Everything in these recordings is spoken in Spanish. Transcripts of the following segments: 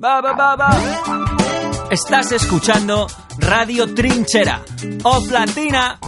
Va, va. Estás escuchando Radio Trinchera. O Platina.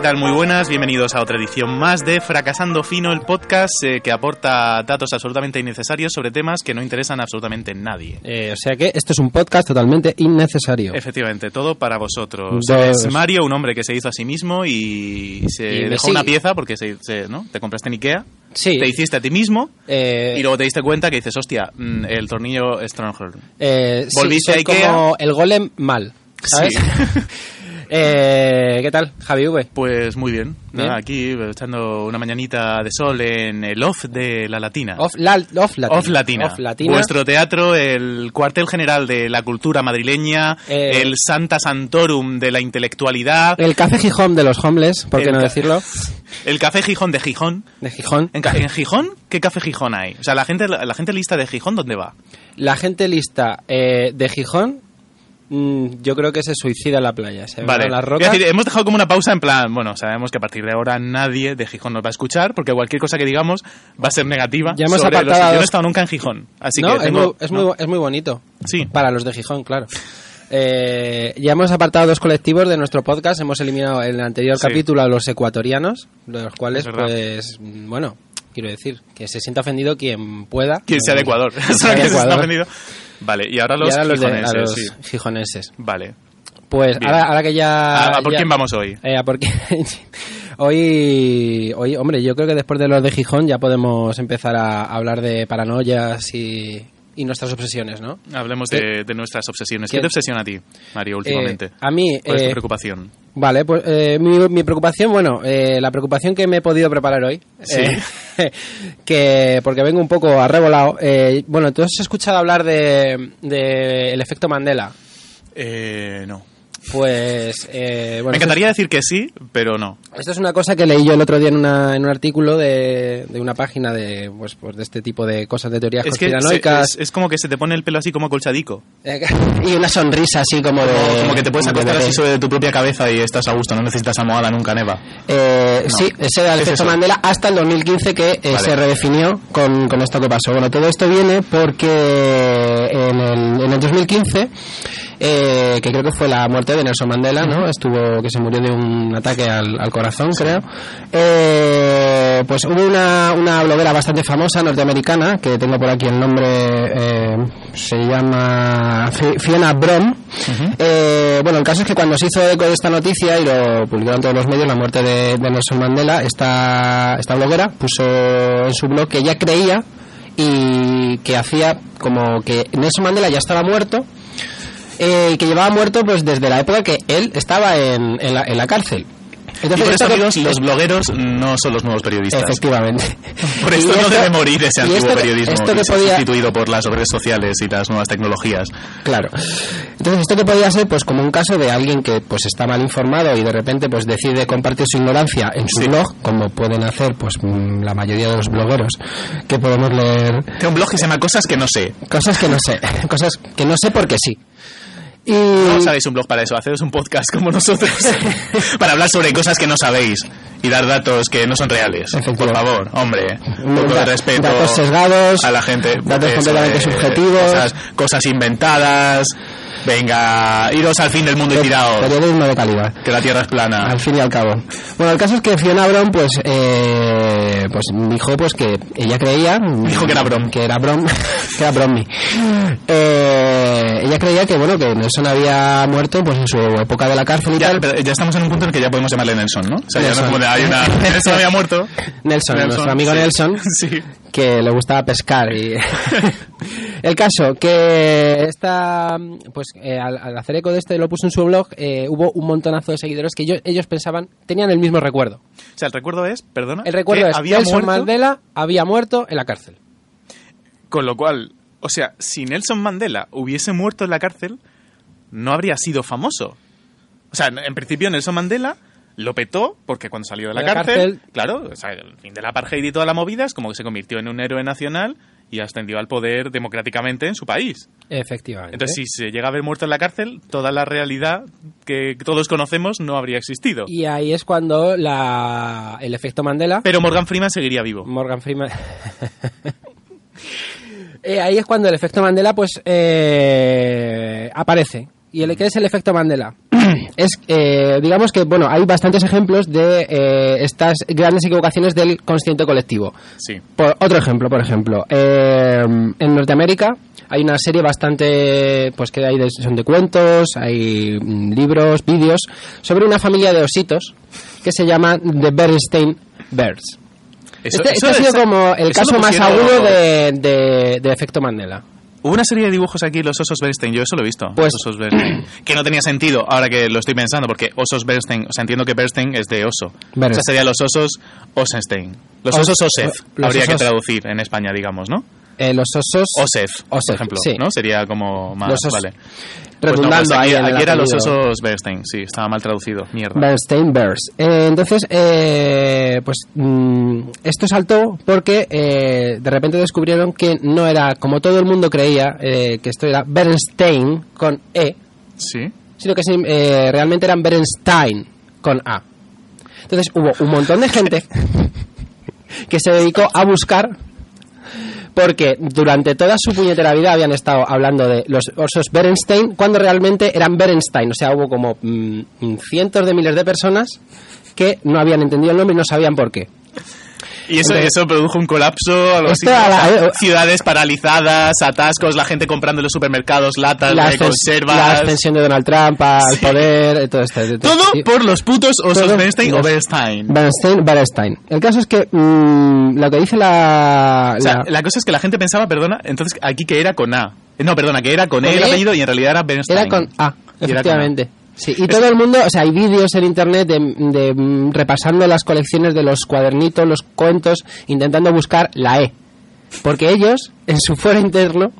¿Qué tal? Muy buenas, bienvenidos a otra edición más de Fracasando Fino, el podcast eh, que aporta datos absolutamente innecesarios sobre temas que no interesan absolutamente a nadie. Eh, o sea que esto es un podcast totalmente innecesario. Efectivamente, todo para vosotros. Dos. Es Mario, un hombre que se hizo a sí mismo y se Y dejó sigue. una pieza porque se, se- ¿no? te compraste en Ikea, Sí. te hiciste a ti mismo Eh, y luego te diste cuenta que dices, hostia, mm, el tornillo Stronghold. eh, sí, volviste soy a Ikea. como el golem mal, ¿sabes? Sí. Eh, ¿Qué tal, Javi V? Pues muy bien, Nada, aquí echando una mañanita de sol en el off de la Latina. Off, la- off Latina. Off Latina. Off Latina. Vuestro teatro, el cuartel general de la cultura madrileña, Eh. el Santa Santorum de la intelectualidad, El Café Gijón de los homeless, ¿por qué no decirlo? el Café Gijón de Gijón. De Gijón. En, Gijón, ¿qué Café Gijón hay? O sea, la gente, la, la gente lista de Gijón, ¿dónde va? La gente lista eh, de Gijón, yo creo que se suicida en la playa. Se Vale. van las rocas. decir, hemos dejado como una pausa en plan, bueno, sabemos que a partir de ahora nadie de Gijón nos va a escuchar, porque cualquier cosa que digamos va a ser negativa. Ya hemos sobre los- apartado a Yo no he estado nunca en Gijón, así no, que es, muy, es, ¿no? muy, es muy bonito. Sí. Para los de Gijón, claro. Eh, ya hemos apartado dos colectivos de nuestro podcast. Hemos eliminado en el anterior Sí. capítulo a los ecuatorianos, de los cuales, pues, mm, bueno, quiero decir, que se sienta ofendido quien pueda. Quien sea de Ecuador. Sea, de Ecuador. Vale, y ahora Y los ahora los de- a gijoneses, los sí. gijoneses. Vale. Pues ahora, ahora que ya... ¿A, a por ya- quién vamos hoy? Eh, a por qué- hoy, hoy, hombre, yo creo que después de los de Gijón ya podemos empezar a hablar de paranoias y, y nuestras obsesiones, ¿no? Hablemos de, de nuestras obsesiones. ¿Qué ¿Qué? te obsesiona a ti, Mario, últimamente? Eh, a mí... ¿Cuál es eh, tu preocupación? Vale, pues eh, mi, mi preocupación, bueno, eh, la preocupación que me he podido preparar hoy, Sí. eh, que porque vengo un poco arrebolado, eh, bueno, ¿tú has escuchado hablar de, de el efecto Mandela? Eh, no. Pues, eh, bueno, Me encantaría decir que sí, pero no. es- Esto es una cosa que leí yo el otro día en, una, en un artículo de, de una página de, pues, pues de este tipo de cosas de teorías Es que se- conspiranoicas es, es como que se te pone el pelo así como colchadico. eh, y una sonrisa así como de... como que te puedes acostar así sobre tu propia cabeza y estás a gusto, no necesitas almohada nunca, Neva. Eh, No. Sí, ese era el ¿Qué es efecto? Mandela hasta el 2015 que eh, Vale. se redefinió con, con esto que pasó. Bueno, todo esto viene porque en el, en el 2015, eh, que creo que fue la muerte de Nelson Mandela, ¿no? Estuvo, que se murió de un ataque al, al corazón, creo. Eh, pues hubo una, una bloguera bastante famosa norteamericana, que tengo por aquí el nombre, eh, se llama Fi- Fiona Brom. Eh, bueno, el caso es que cuando se hizo eco de esta noticia y lo publicaron todos los medios, la muerte de, de Nelson Mandela, esta, esta bloguera puso en su blog que ella creía y que hacía como que Nelson Mandela ya estaba muerto eh, que llevaba muerto pues desde la época que él estaba en, en, la, en la cárcel. Y por esto amigos, los blogueros no son los nuevos periodistas. Efectivamente. Por esto no debe morir ese antiguo esto periodismo esto que que podía- sustituido por las redes sociales y las nuevas tecnologías. Claro. Entonces, esto que podía ser pues como un caso de alguien que pues está mal informado y de repente pues decide compartir su ignorancia en su Sí. blog, como pueden hacer pues mm, la mayoría de los blogueros que podemos leer Tengo un blog que se llama Cosas que no sé. cosas que no sé, cosas que no sé porque sí. Y No os hagáis un blog para eso, hacedos un podcast como nosotros. para hablar sobre cosas que no sabéis y dar datos que no son reales. Por favor, hombre. Un poco de Da- respeto datos sesgados, a la gente. datos Eso, completamente eh, subjetivos. Cosas, cosas inventadas. Venga, iros al fin del mundo y tiraos. periodismo de calidad. Que la tierra es plana. Al fin y al cabo. Bueno, el caso es que Fiona Brown, pues, eh, pues dijo pues que ella creía... Dijo que era Brom. Que era Brom, que era Brommy. Eh, ella creía que, bueno, que Nelson había muerto pues en su época de la cárcel y Ya, tal. pero ya estamos en un punto en el que ya podemos llamarle Nelson, ¿no? O sea, ya no Nelson. como de, hay una... Nelson había muerto. Nelson, nuestro amigo sí. Nelson, Sí. que le gustaba pescar y el caso que esta pues eh, al, al hacer eco de este lo puso en su blog eh, hubo un montonazo de seguidores que ellos, ellos pensaban tenían el mismo recuerdo O sea, el recuerdo es, perdona, el recuerdo que es había Nelson muerto, Mandela había muerto en la cárcel con lo cual O sea, si Nelson Mandela hubiese muerto en la cárcel, no habría sido famoso. O sea, en principio Nelson Mandela lo petó porque cuando salió de la, cárcel, cárcel- claro, o sea, el fin de la apartheid y toda la movida es como que se convirtió en un héroe nacional y ascendió al poder democráticamente en su país. Efectivamente. Entonces, si se llega a haber muerto en la cárcel, toda la realidad que todos conocemos no habría existido. Y ahí es cuando la, el efecto Mandela, Pero Morgan Freeman seguiría vivo. Morgan Freeman... Eh, ahí es cuando el efecto Mandela pues eh, aparece. ¿Y el, qué es el efecto Mandela? es, eh, digamos que, bueno, hay bastantes ejemplos de eh, estas grandes equivocaciones del consciente colectivo. Sí. Por, otro ejemplo, por ejemplo, eh, en Norteamérica hay una serie bastante, pues que hay de, son de cuentos, hay mm, libros, vídeos, sobre una familia de ositos que se llama The Bernstein Bears. Eso- este eso- este ha sido como el caso más agudo de, de- de efecto Mandela. Hubo una serie de dibujos aquí, los osos Bernstein, yo eso lo he visto. Pues- osos Bernstein. Que no tenía sentido, ahora que lo estoy pensando, porque osos Bernstein, o sea, entiendo que Bernstein es de oso. O Bernstein. sea, serían los osos Osenstein. Los Os- osos Osef, los habría que traducir en España, digamos, ¿no? Eh, los osos Osef, por Osef, ejemplo, sí. ¿no? Sería como más, Los os- vale. Pues no, redundando pues aquí, ahí aquí eran los osos Bernstein, sí, estaba mal traducido, mierda. Bernstein Bears. Eh, entonces, eh, pues mm, esto saltó porque eh, de repente descubrieron que no era como todo el mundo creía, que esto era Bernstein con E, Sí. sino que realmente eran Bernstein con A. Entonces hubo un montón de gente que se dedicó a buscar porque durante toda su puñetera vida habían estado hablando de los osos Bernstein cuando realmente eran Bernstein. O sea, hubo como mm, cientos de miles de personas que no habían entendido el nombre y no sabían por qué. Y eso, eso produjo un colapso, algo así, eh, ciudades paralizadas, atascos, la gente comprando en los supermercados latas La, de conservas. la ascensión de Donald Trump al poder, eh, todo esto. Todo Sí. por los putos osos Todo Bernstein o Bernstein. Bernstein, Bernstein. El caso es que mm, lo que dice la... O sea, la- la cosa es que la gente pensaba, perdona, entonces aquí que era con A. Eh, No, perdona, que era con, Con E el E, apellido y en realidad era Bernstein. Era con A, efectivamente. Sí, y todo el mundo, o sea, hay vídeos en internet de, de, mm, repasando las colecciones de los cuadernitos, los cuentos, intentando buscar la E. Porque ellos, en su foro interno,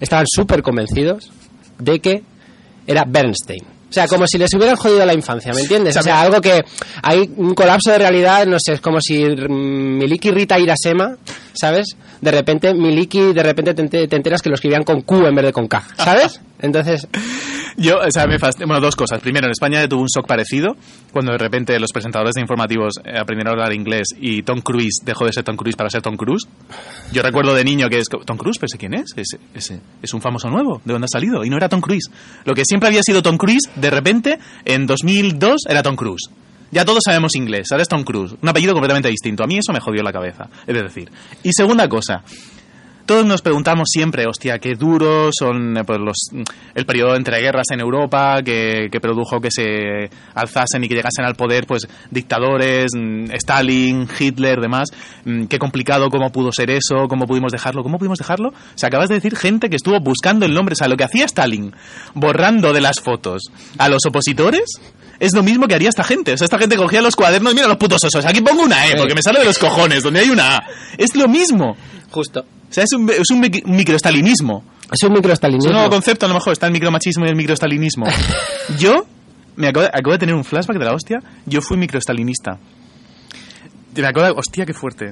estaban súper convencidos de que era Bernstein. O sea, como si les hubieran jodido la infancia, ¿me entiendes? O sea, algo que hay un colapso de realidad, no sé, es como si mm, Miliki Rita Irasema, ¿sabes? De repente Miliki, de repente te, ente- te enteras que lo escribían con Q en vez de con K, ¿sabes? Entonces, Yo, o sea, me fast... Bueno, dos cosas. Primero, en España tuvo un shock parecido cuando de repente los presentadores de informativos eh, aprendieron a hablar inglés y Tom Cruise dejó de ser Tom Cruise para ser Tom Cruise. Yo recuerdo de niño que es Tom Cruise, pero ¿ese quién es? Ese, ese es un famoso nuevo. ¿De dónde ha salido? Y no era Tom Cruise. Lo que siempre había sido Tom Cruise, de repente, en 2002 era Tom Cruise. Ya todos sabemos inglés, ahora es Tom Cruise. Un apellido completamente distinto. A mí eso me jodió la cabeza, es decir. Y segunda cosa, todos nos preguntamos siempre, hostia, qué duros son eh, pues, los, el periodo entre guerras en Europa que, que produjo que se alzasen y que llegasen al poder pues dictadores, mm, Stalin, Hitler, demás. Mm, Qué complicado cómo pudo ser eso, cómo pudimos dejarlo, cómo pudimos dejarlo. O sea, acabas de decir gente que estuvo buscando el nombre, o sea, lo que hacía Stalin, borrando de las fotos a los opositores. Es lo mismo que haría esta gente. O sea, esta gente cogía los cuadernos, mira los putos osos, aquí pongo una E, porque me sale de los cojones, donde hay una A. Es lo mismo. Justo. O sea, es un, es un mic- microestalinismo. Es un Es microestalinismo. un nuevo concepto, a lo mejor está el micromachismo y el microestalinismo. Yo me acabo de, acabo de tener un flashback de la hostia. Yo fui microestalinista. Y Me de, hostia, qué fuerte.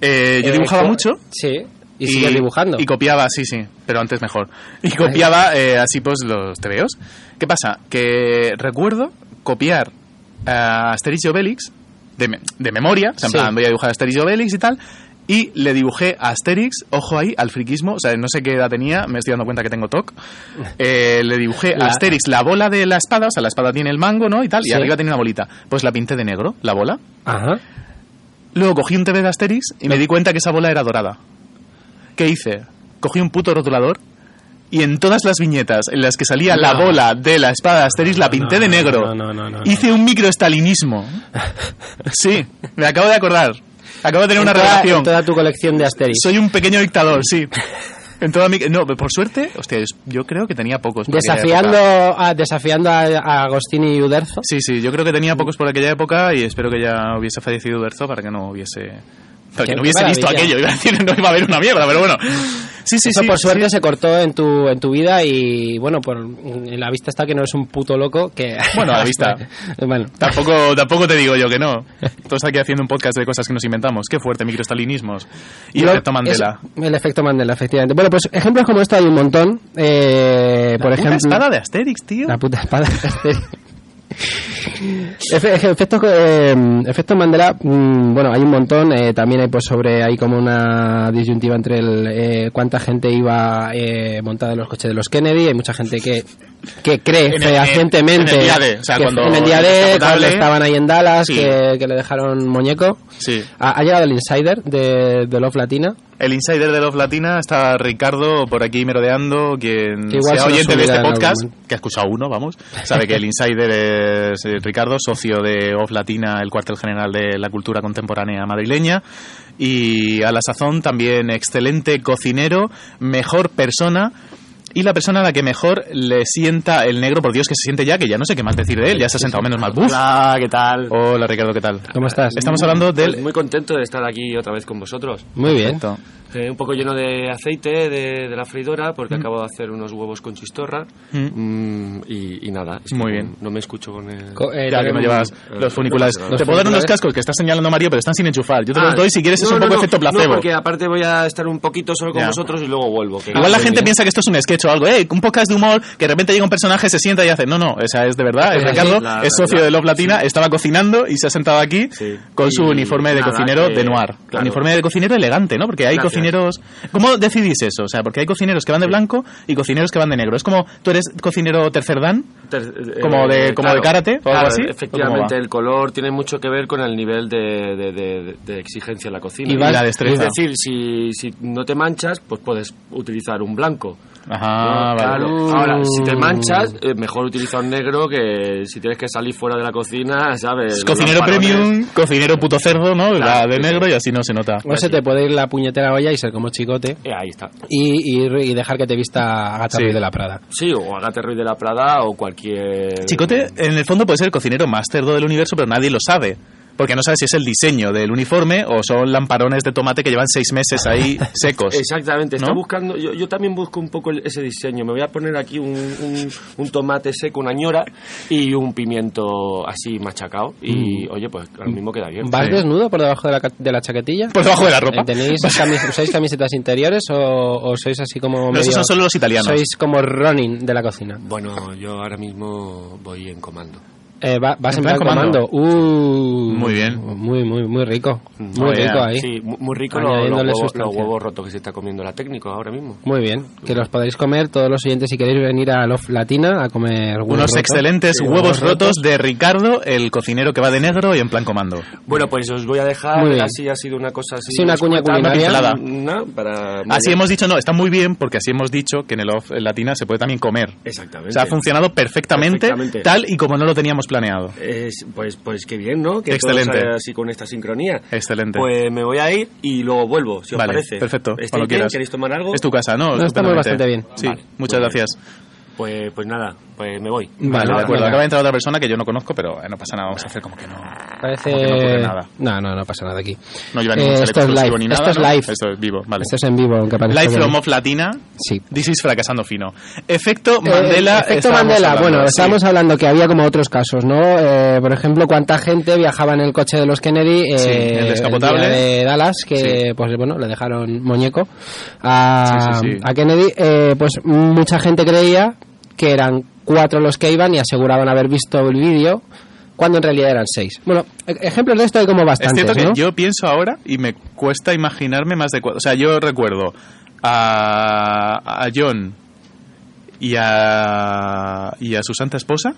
Eh, yo Eh, dibujaba co- mucho. Sí, y, sigues dibujando. Y copiaba, sí, sí, pero antes mejor. Y copiaba eh, así pues los tebeos. ¿Qué pasa? Que recuerdo copiar a Asterix y Obelix de, me- de memoria, o sea, en Sí. plan, voy a dibujar a Asterix y Obelix y tal, y le dibujé a Asterix, ojo ahí, al friquismo, o sea, no sé qué edad tenía, me estoy dando cuenta que tengo TOC, eh, le dibujé a La- Asterix la bola de la espada, o sea, la espada tiene el mango, ¿no? Y tal, Sí. y arriba tiene una bolita. Pues la pinté de negro, la bola. Ajá. Luego cogí un TV de Asterix y me di cuenta que esa bola era dorada. ¿Qué hice? Cogí un puto rotulador y en todas las viñetas en las que salía la No. bola de la espada de Asterix la pinté no, de negro. no, no, no, no, Hice un microestalinismo. Sí, me acabo de acordar. Acabo de tener una En toda- revelación. en toda tu colección de Asterix. Soy un pequeño dictador, sí. En toda mi... No, por suerte, hostia, yo- creo que tenía pocos. por Desafiando, a, desafiando a, a Agostini y Uderzo. Sí, sí, yo creo que tenía pocos por aquella época y espero que ya hubiese fallecido Berzo para que no hubiese Que no hubiese visto aquello, iba a decir, no iba a haber una mierda, pero bueno. Sí, sí, Eso sí. por suerte sí. se cortó en tu, en tu vida y bueno, por, en la vista está que no es un puto loco que... Bueno, a la vista. bueno, Tampoco, tampoco te digo yo que no. Todos aquí haciendo un podcast de cosas que nos inventamos. Qué fuerte, microstalinismos. Y Lo- efecto Mandela. es- el efecto Mandela, efectivamente. Bueno, pues ejemplos como esto hay un montón. Eh, por Puta ejemplo... espada de Asterix, tío. La puta espada. Efe- efe- efecto, eh, efecto Mandela, mm, bueno, hay un montón. eh, también hay pues sobre, hay como una disyuntiva entre el, eh, cuánta gente iba eh, montada en los coches de los Kennedy. Hay mucha gente que, que cree fehacientemente en el día D, o sea, cuando en el día el D, descapotable- cuando estaban ahí en Dallas, Sí. que, que le dejaron muñeco. Sí. Ha, ha llegado el insider de, de Love Latina. El insider de Love Latina está Ricardo por aquí merodeando, quien Que sea oyente de este podcast, que ha escuchado uno, vamos, sabe que el insider es eh, Ricardo, socio de Off Latina, el cuartel general de la cultura contemporánea madrileña, y a la sazón también excelente cocinero, mejor persona. Y la persona a la que mejor le sienta el negro, por Dios que se siente ya, que ya no sé qué más decir de él, ya se ha sentado menos mal. Buf. Hola, ¿qué tal? Hola Ricardo, ¿qué tal? ¿Cómo estás? Estamos hablando Pues del... muy contento de estar aquí otra vez con vosotros. Muy bien. Perfecto. Eh, un poco lleno de aceite de, de la freidora porque acabo de hacer unos huevos con chistorra. Mm. Mm, y, y nada, es que Muy bien. No me escucho con el... Co- eh, Ya que tenemos- llevas eh, los funiculares. Te puedo dar unos cascos que estás señalando Mario, pero están sin enchufar. Yo te Ah, los doy si quieres, es no, un no, poco no, efecto placebo. No, porque aparte voy a estar un poquito solo con Ya. vosotros y luego vuelvo. que- Igual la gente bien. piensa que esto es un sketch o algo, eh, un podcast de humor, que de repente llega un personaje, se sienta y hace, no, no, o sea, es de verdad, es Sí, Ricardo, la- es socio la- de Love Latina, estaba cocinando y se ha sentado aquí Sí. con su Y uniforme de nada, cocinero de noir. Uniforme de cocinero elegante, ¿no? Porque hay Gracias. Cocineros... ¿Cómo decidís eso? O sea, porque hay cocineros que van de blanco y cocineros que van de negro. Es como, tú eres cocinero tercer dan, Ter- eh, Como de- como de karate o algo claro, así, ¿o Efectivamente, el color tiene mucho que ver con el nivel de, de- de- de exigencia en la cocina. Y vas- la destreza. Es decir, si, si no te manchas, pues puedes utilizar un blanco. Ajá, vale. Claro. Mm. Ahora, si te manchas, eh, mejor utilizar un negro que si tienes que salir fuera de la cocina, ¿sabes? Es cocinero premium, cocinero puto cerdo, ¿no? Claro, Va de negro sí. y así no se nota. O se te puede ir la puñetera olla y ser como chicote Eh, ahí está. y, y, y dejar que te vista Agatha Sí. Ruiz de la Prada. Sí, o Agatha Ruiz de la Prada o cualquier... Chicote, en el fondo puede ser el cocinero más cerdo del universo, pero nadie lo sabe. Porque no sabes si es el diseño del uniforme o son lamparones de tomate que llevan seis meses ahí secos. Exactamente, está ¿No? buscando, yo, yo también busco un poco el- ese diseño. Me voy a poner aquí un, un- un tomate seco, una ñora y un pimiento así machacado. Y oye, pues ahora mismo queda bien. ¿Vas Sí. desnudo por debajo de la, de la chaquetilla? Por debajo de la ropa. ¿Tenéis camis- ¿Usáis camisetas interiores o, o sois así como No, medio- esos son solo los italianos. Sois como Ronin de la cocina. Bueno, yo ahora mismo voy en comando. Eh, va- vas En plan plan comando. Uh, Muy bien. Muy, muy, muy rico. Muy Oh, rico yeah. ahí. Sí, muy rico lo- los, Añadiéndole huevos, los huevos rotos que se está comiendo la técnico ahora mismo. Muy bien. Que los podéis comer todos los oyentes si queréis venir a Love Latina a comer huevos Unos rotos. excelentes Sí, huevos rotos de Ricardo, el cocinero que va de negro y en plan comando. Bueno, pues os voy a dejar, Muy bien. así ha sido una cosa así. Sí, una cuña culinaria. una- para, Así bien. hemos dicho, no, está muy bien porque así hemos dicho que en el off Latina se puede también comer. Exactamente. O sea, ha funcionado perfectamente, Perfectamente. tal y como no lo teníamos planeado. Es- pues, pues qué bien, ¿no? Que Excelente. todo salga así con esta sincronía. Excelente. Pues me voy a ir y luego vuelvo, si os vale, parece. perfecto. ¿Estáis Cuando bien? quieras. ¿Queréis tomar algo? Es tu casa, ¿no? No, estamos bastante bien. Sí, Vale, muchas bien. gracias. Pues, pues nada, pues me voy. Vale, de acuerdo. venga. Acaba de entrar otra persona que yo no conozco, pero eh, no pasa nada. Vamos a hacer como que no. Parece... Como que no ocurre nada. No, no, no pasa nada aquí. No lleva Eh, ningún esto es live, ni nada. esto es ¿no? live. Esto es vivo, vale. Esto es en vivo, aunque parezca Live from. Off Latina. Sí. This is fracasando fino. Efecto Eh, Mandela. efecto estábamos Mandela, hablando, bueno, sí. estábamos hablando que había como otros casos, ¿no? Eh, por ejemplo, cuánta gente viajaba en el coche de los Kennedy eh, Sí, el descapotable. día de Dallas, que Sí. pues bueno, le dejaron muñeco a, Sí, sí, sí. a Kennedy. Eh, pues mucha gente creía que eran cuatro los que iban y aseguraban haber visto el vídeo cuando en realidad eran seis. Bueno, e- ejemplos de esto hay como Es bastantes, cierto que yo pienso ahora y me cuesta imaginarme más de cuatro. O sea, yo recuerdo a, a John y a, y a su santa esposa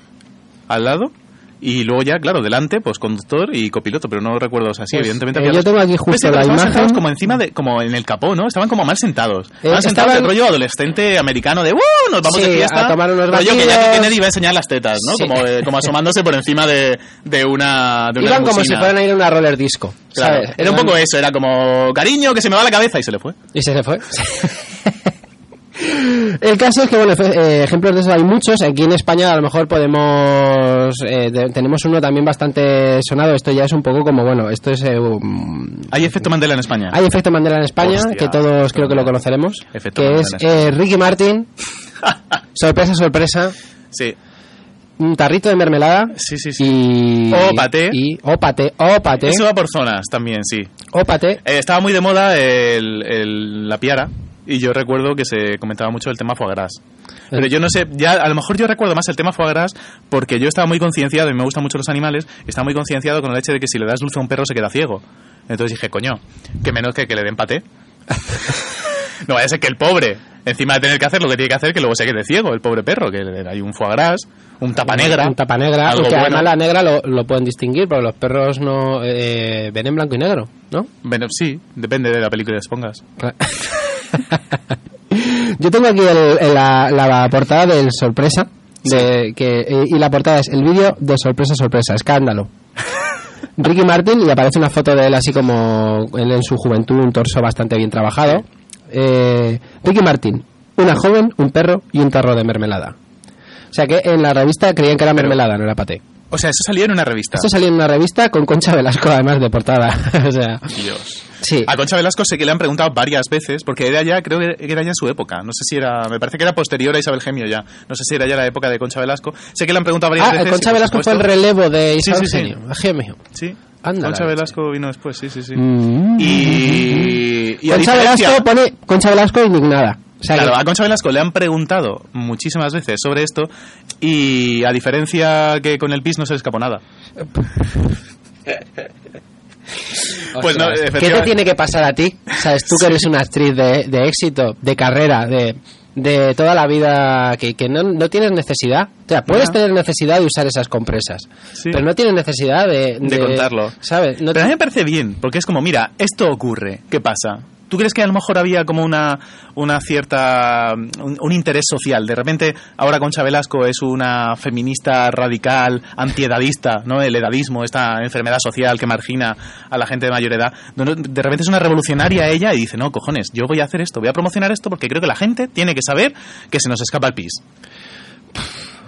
al lado. Y luego ya, claro, delante, pues conductor y copiloto, pero no recuerdo, o sea, sí, Pues, evidentemente eh, había yo tengo aquí Pues justo sí, la estaban imagen. sentados como encima de, como en el capó, ¿no? Estaban como mal sentados. Estaban sentados estaban- de rollo adolescente americano de ¡Uh! Nos vamos Sí, de fiesta. a tomar unos rollo que. Jackie Kennedy iba a enseñar las tetas, ¿no? Sí. Como, eh, como asomándose por encima de, de una, de una Iban como si fueran a ir a una roller disco, Claro, ¿sabes? Era un poco eso, era como cariño que se me va la cabeza y se le fue. Y se se fue. El caso es que, bueno, eh, ejemplos de eso hay muchos. Aquí en España a lo mejor podemos... eh, tenemos uno también bastante sonado. Esto ya es un poco como, bueno, esto es... eh, um, Hay efecto Mandela en España. hay efecto Mandela en España, Hostia, que todos creo que lo conoceremos. Efecto que Mandela es eh, Ricky Martin. sorpresa, sorpresa. Sí. Un tarrito de mermelada. Sí, sí, sí. Y... O paté. Y... O paté, o paté, Eso va por zonas también, sí. o paté. Eh, estaba muy de moda el, el- la piara y yo recuerdo que se comentaba mucho el tema foie gras. Pero yo no sé, ya a lo mejor yo recuerdo más el tema foie gras porque yo estaba muy concienciado y me gustan mucho los animales, estaba muy concienciado con el hecho de que si le das dulce a un perro se queda ciego. Entonces dije, coño, que menos que que le den paté. no vaya a ser que el pobre, encima de tener que hacer lo que tiene que hacer, que luego se quede ciego, el pobre perro, que hay un foie gras, un tapa negra. Un tapa negra. algo Que bueno. además la negra lo, lo pueden distinguir, porque los perros no eh, ven en blanco y negro, ¿no? Bueno, sí, depende de la película que les pongas. Yo tengo aquí el- el- la, la portada del sorpresa. De, que, eh, y la portada es el vídeo de sorpresa, sorpresa, escándalo. Ricky Martin y aparece una foto de él así como él en su juventud, un torso bastante bien trabajado. Eh, Ricky Martin, una joven, un perro y un tarro de mermelada. O sea que en la revista creían que era mermelada, no era paté. O sea, eso salió en una revista. Esto salió en una revista con Concha Velasco además de portada. o sea, Dios. sí. A Concha Velasco sé que le han preguntado varias veces, porque era ya, creo que era ya en su época. No sé si era, me parece que era posterior a Isabel Gemio ya. No sé si era ya la época de Concha Velasco. Sé que le han preguntado varias Ah, veces. Concha Velasco fue el relevo de Isabel sí, sí. Mío. Sí. Anda Concha la Velasco vino después, sí, sí, sí. Mm. Y, y a Concha diferencia- Velasco pone Concha Velasco indignada. O sea, Claro, a Concha Velasco le han preguntado muchísimas veces sobre esto y a diferencia que con el PIS no se le escapó nada. Pues no, ¿Qué te tiene que pasar a ti? Sabes, tú que eres una actriz de, de éxito, de carrera, de, de toda la vida, que, que no, no tienes necesidad. O sea, puedes tener necesidad de usar esas compresas, Sí. pero no tienes necesidad de... de contarlo. ¿Sabes? No Pero a mí me parece bien, porque es como, mira, esto ocurre, ¿qué pasa? ¿Tú crees que a lo mejor había como una, una cierta. Un, un interés social? De repente, ahora Concha Velasco es una feminista radical, antiedadista, ¿no? El edadismo, esta enfermedad social que margina a la gente de mayor edad. De repente es una revolucionaria ella y dice, no, cojones, yo voy a hacer esto, voy a promocionar esto porque creo que la gente tiene que saber que se nos escapa el pis.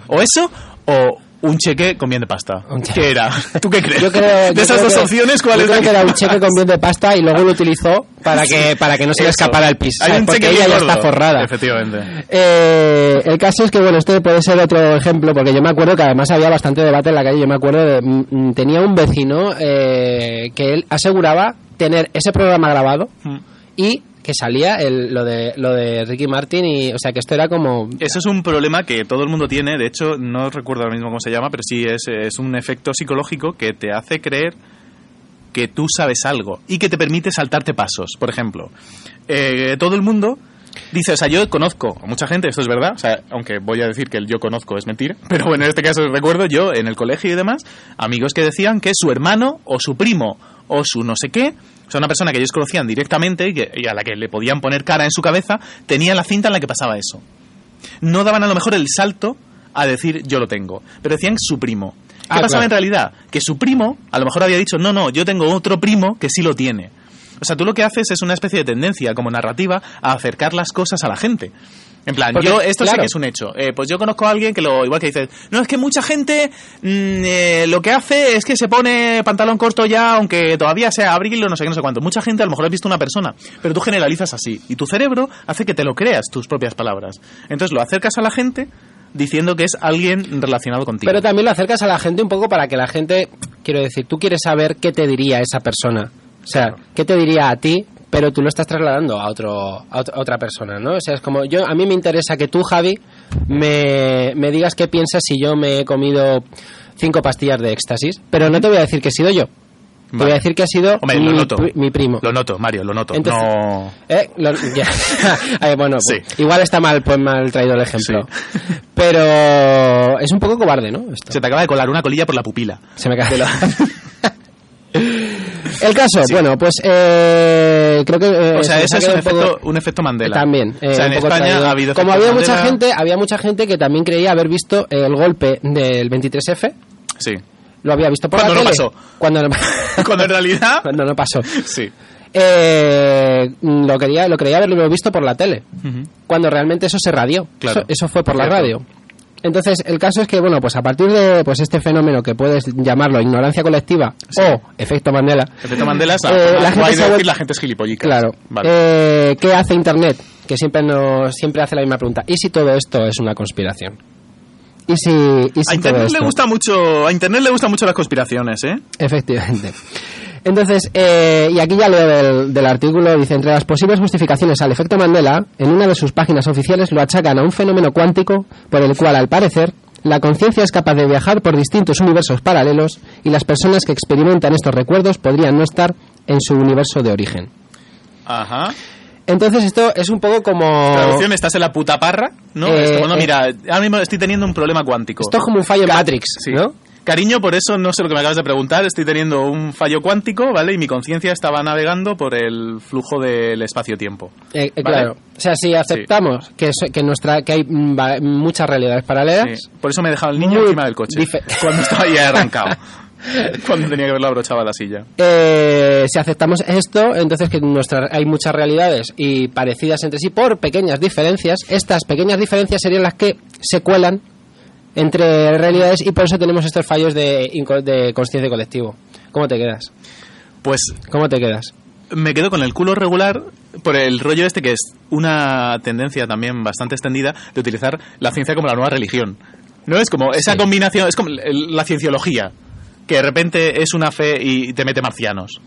O eso, o un cheque con bien de pasta. ¿Qué era? ¿Tú qué crees? Yo creo, de esas creo dos que- opciones, ¿cuál yo es creo la que era un cheque con bien de pasta y luego lo utilizó para que, para que no se le escapara el pis. Hay un Porque cheque ella ya gordo. está forrada. Efectivamente. Eh, el caso es que, bueno, este puede ser otro ejemplo, porque yo me acuerdo que además había bastante debate en la calle. Yo me acuerdo de. mm, mm, tenía un vecino eh, que él aseguraba tener ese programa grabado Mm. y que salía el, lo, de, lo de Ricky Martin, y o sea que esto era como. Eso es un problema que todo el mundo tiene. De hecho, no recuerdo ahora mismo cómo se llama, pero sí es, es un efecto psicológico que te hace creer que tú sabes algo y que te permite saltarte pasos. Por ejemplo, eh, todo el mundo dice, o sea, yo conozco a mucha gente, esto es verdad, o sea, aunque voy a decir que el yo conozco es mentira, pero bueno, en este caso recuerdo yo en el colegio y demás, amigos que decían que su hermano o su primo o su no sé qué, o sea, una persona que ellos conocían directamente y, que- y a la que le podían poner cara en su cabeza, tenía la cinta en la que pasaba eso. No daban a lo mejor el salto a decir yo lo tengo, pero decían su primo. ¿Qué Ah, pasaba claro. en realidad? Que su primo a lo mejor había dicho, no, no, yo tengo otro primo que sí lo tiene. O sea, tú lo que haces es una especie de tendencia como narrativa a acercar las cosas a la gente. En plan, Porque, yo, esto sí que es un hecho. Eh, pues yo conozco a alguien que lo, igual que dices, no, es que mucha gente mm, eh, lo que hace es que se pone pantalón corto ya, aunque todavía sea abril o no sé qué, no sé cuánto. Mucha gente a lo mejor ha visto una persona, pero tú generalizas así. Y tu cerebro hace que te lo creas tus propias palabras. Entonces lo acercas a la gente diciendo que es alguien relacionado contigo. Pero también lo acercas a la gente un poco para que la gente, quiero decir, tú quieres saber qué te diría esa persona. O sea, qué te diría a ti, pero tú lo estás trasladando a otro a ot- a otra persona, ¿no? O sea, es como yo a mí me interesa que tú, Javi, me, me digas qué piensas si yo me he comido cinco pastillas de éxtasis, pero no te voy a decir que he sido yo. Te voy a decir que ha sido Hombre, mi, pri- primo. Lo noto, Mario, lo noto. Entonces- no... Eh, lo- ya. Eh, bueno, pues, igual está mal, pues mal traído el ejemplo. Pero es un poco cobarde, ¿no? Esto. Se te acaba de colar una colilla por la pupila. Se me cae. El caso, bueno, pues eh, creo que... eh, O sea, se eso nos es un efecto, poco- un efecto Mandela. También. eh, o sea, un en España traído. ha habido Como había mucha gente, había mucha gente que también creía haber visto el golpe del 23F. Sí. Lo había visto por Cuando la no tele. pasó. Cuando no Cuando en realidad... Cuando no pasó. Sí. eh, lo quería lo creía haberlo visto por la tele, cuando realmente eso se radió. Claro. Eso, eso fue por la radio. Entonces, el caso es que, bueno, pues a partir de pues este fenómeno que puedes llamarlo ignorancia colectiva o efecto Mandela, Efecto Mandela es la, Eh, la gente se decir la gente es gilipollica. Claro. Vale. Eh, ¿Qué hace Internet? Que siempre nos siempre hace la misma pregunta. ¿Y si todo esto es una conspiración? ¿Y si, y si a Internet le gusta mucho, a Internet le gustan mucho las conspiraciones, ¿eh? Efectivamente. Entonces, eh, y aquí ya leo del, del artículo, dice, entre las posibles justificaciones al efecto Mandela, en una de sus páginas oficiales lo achacan a un fenómeno cuántico por el cual, al parecer, la conciencia es capaz de viajar por distintos universos paralelos y las personas que experimentan estos recuerdos podrían no estar en su universo de origen. Ajá. Entonces esto es un poco como... Traducción, estás en la puta parra, ¿no? Eh, es como, no, eh. mira, ahora mismo estoy teniendo un problema cuántico. Esto es como un fallo en Matrix, Sí. ¿no? Cariño, por eso no sé lo que me acabas de preguntar. Estoy teniendo un fallo cuántico, ¿vale? Y mi conciencia estaba navegando por el flujo del espacio-tiempo. Eh, eh, ¿Vale? Claro. O sea, si aceptamos que, que, nuestra, que hay mm, muchas realidades paralelas, Sí. Por eso me he dejado el niño encima del coche. Cuando estaba ya arrancado. cuando tenía que haberlo abrochado a la silla. Eh, si aceptamos esto, entonces que nuestra, hay muchas realidades y parecidas entre sí por pequeñas diferencias. Estas pequeñas diferencias serían las que se cuelan entre realidades y por eso tenemos estos fallos de, de conciencia colectivo. ¿Cómo te quedas? Pues ¿Cómo te quedas? me quedo con el culo regular por el rollo este que es una tendencia también bastante extendida de utilizar la ciencia como la nueva religión. ¿No? Es como esa Sí. combinación, es como la cienciología, que de repente es una fe y te mete marcianos.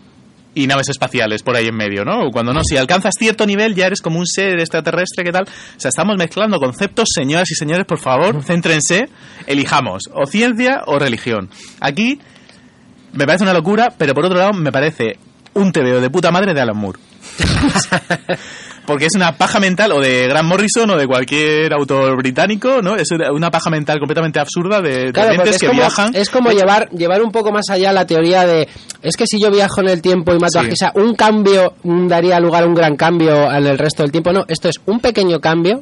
Y naves espaciales por ahí en medio, ¿no? Cuando no, si alcanzas cierto nivel ya eres como un ser extraterrestre, ¿qué tal? O sea, estamos mezclando conceptos, señoras y señores, por favor, céntrense, elijamos, o ciencia o religión. Aquí me parece una locura, pero por otro lado me parece un TVO de puta madre de Alan Moore. Porque es una paja mental, o de Grant Morrison, o de cualquier autor británico, ¿no? Es una paja mental completamente absurda de, de Claro, mentes es que como, viajan. es como llevar, llevar un poco más allá la teoría de es que si yo viajo en el tiempo y mato Sí. a sea, un cambio mm, daría lugar a un gran cambio en el resto del tiempo. No, esto es un pequeño cambio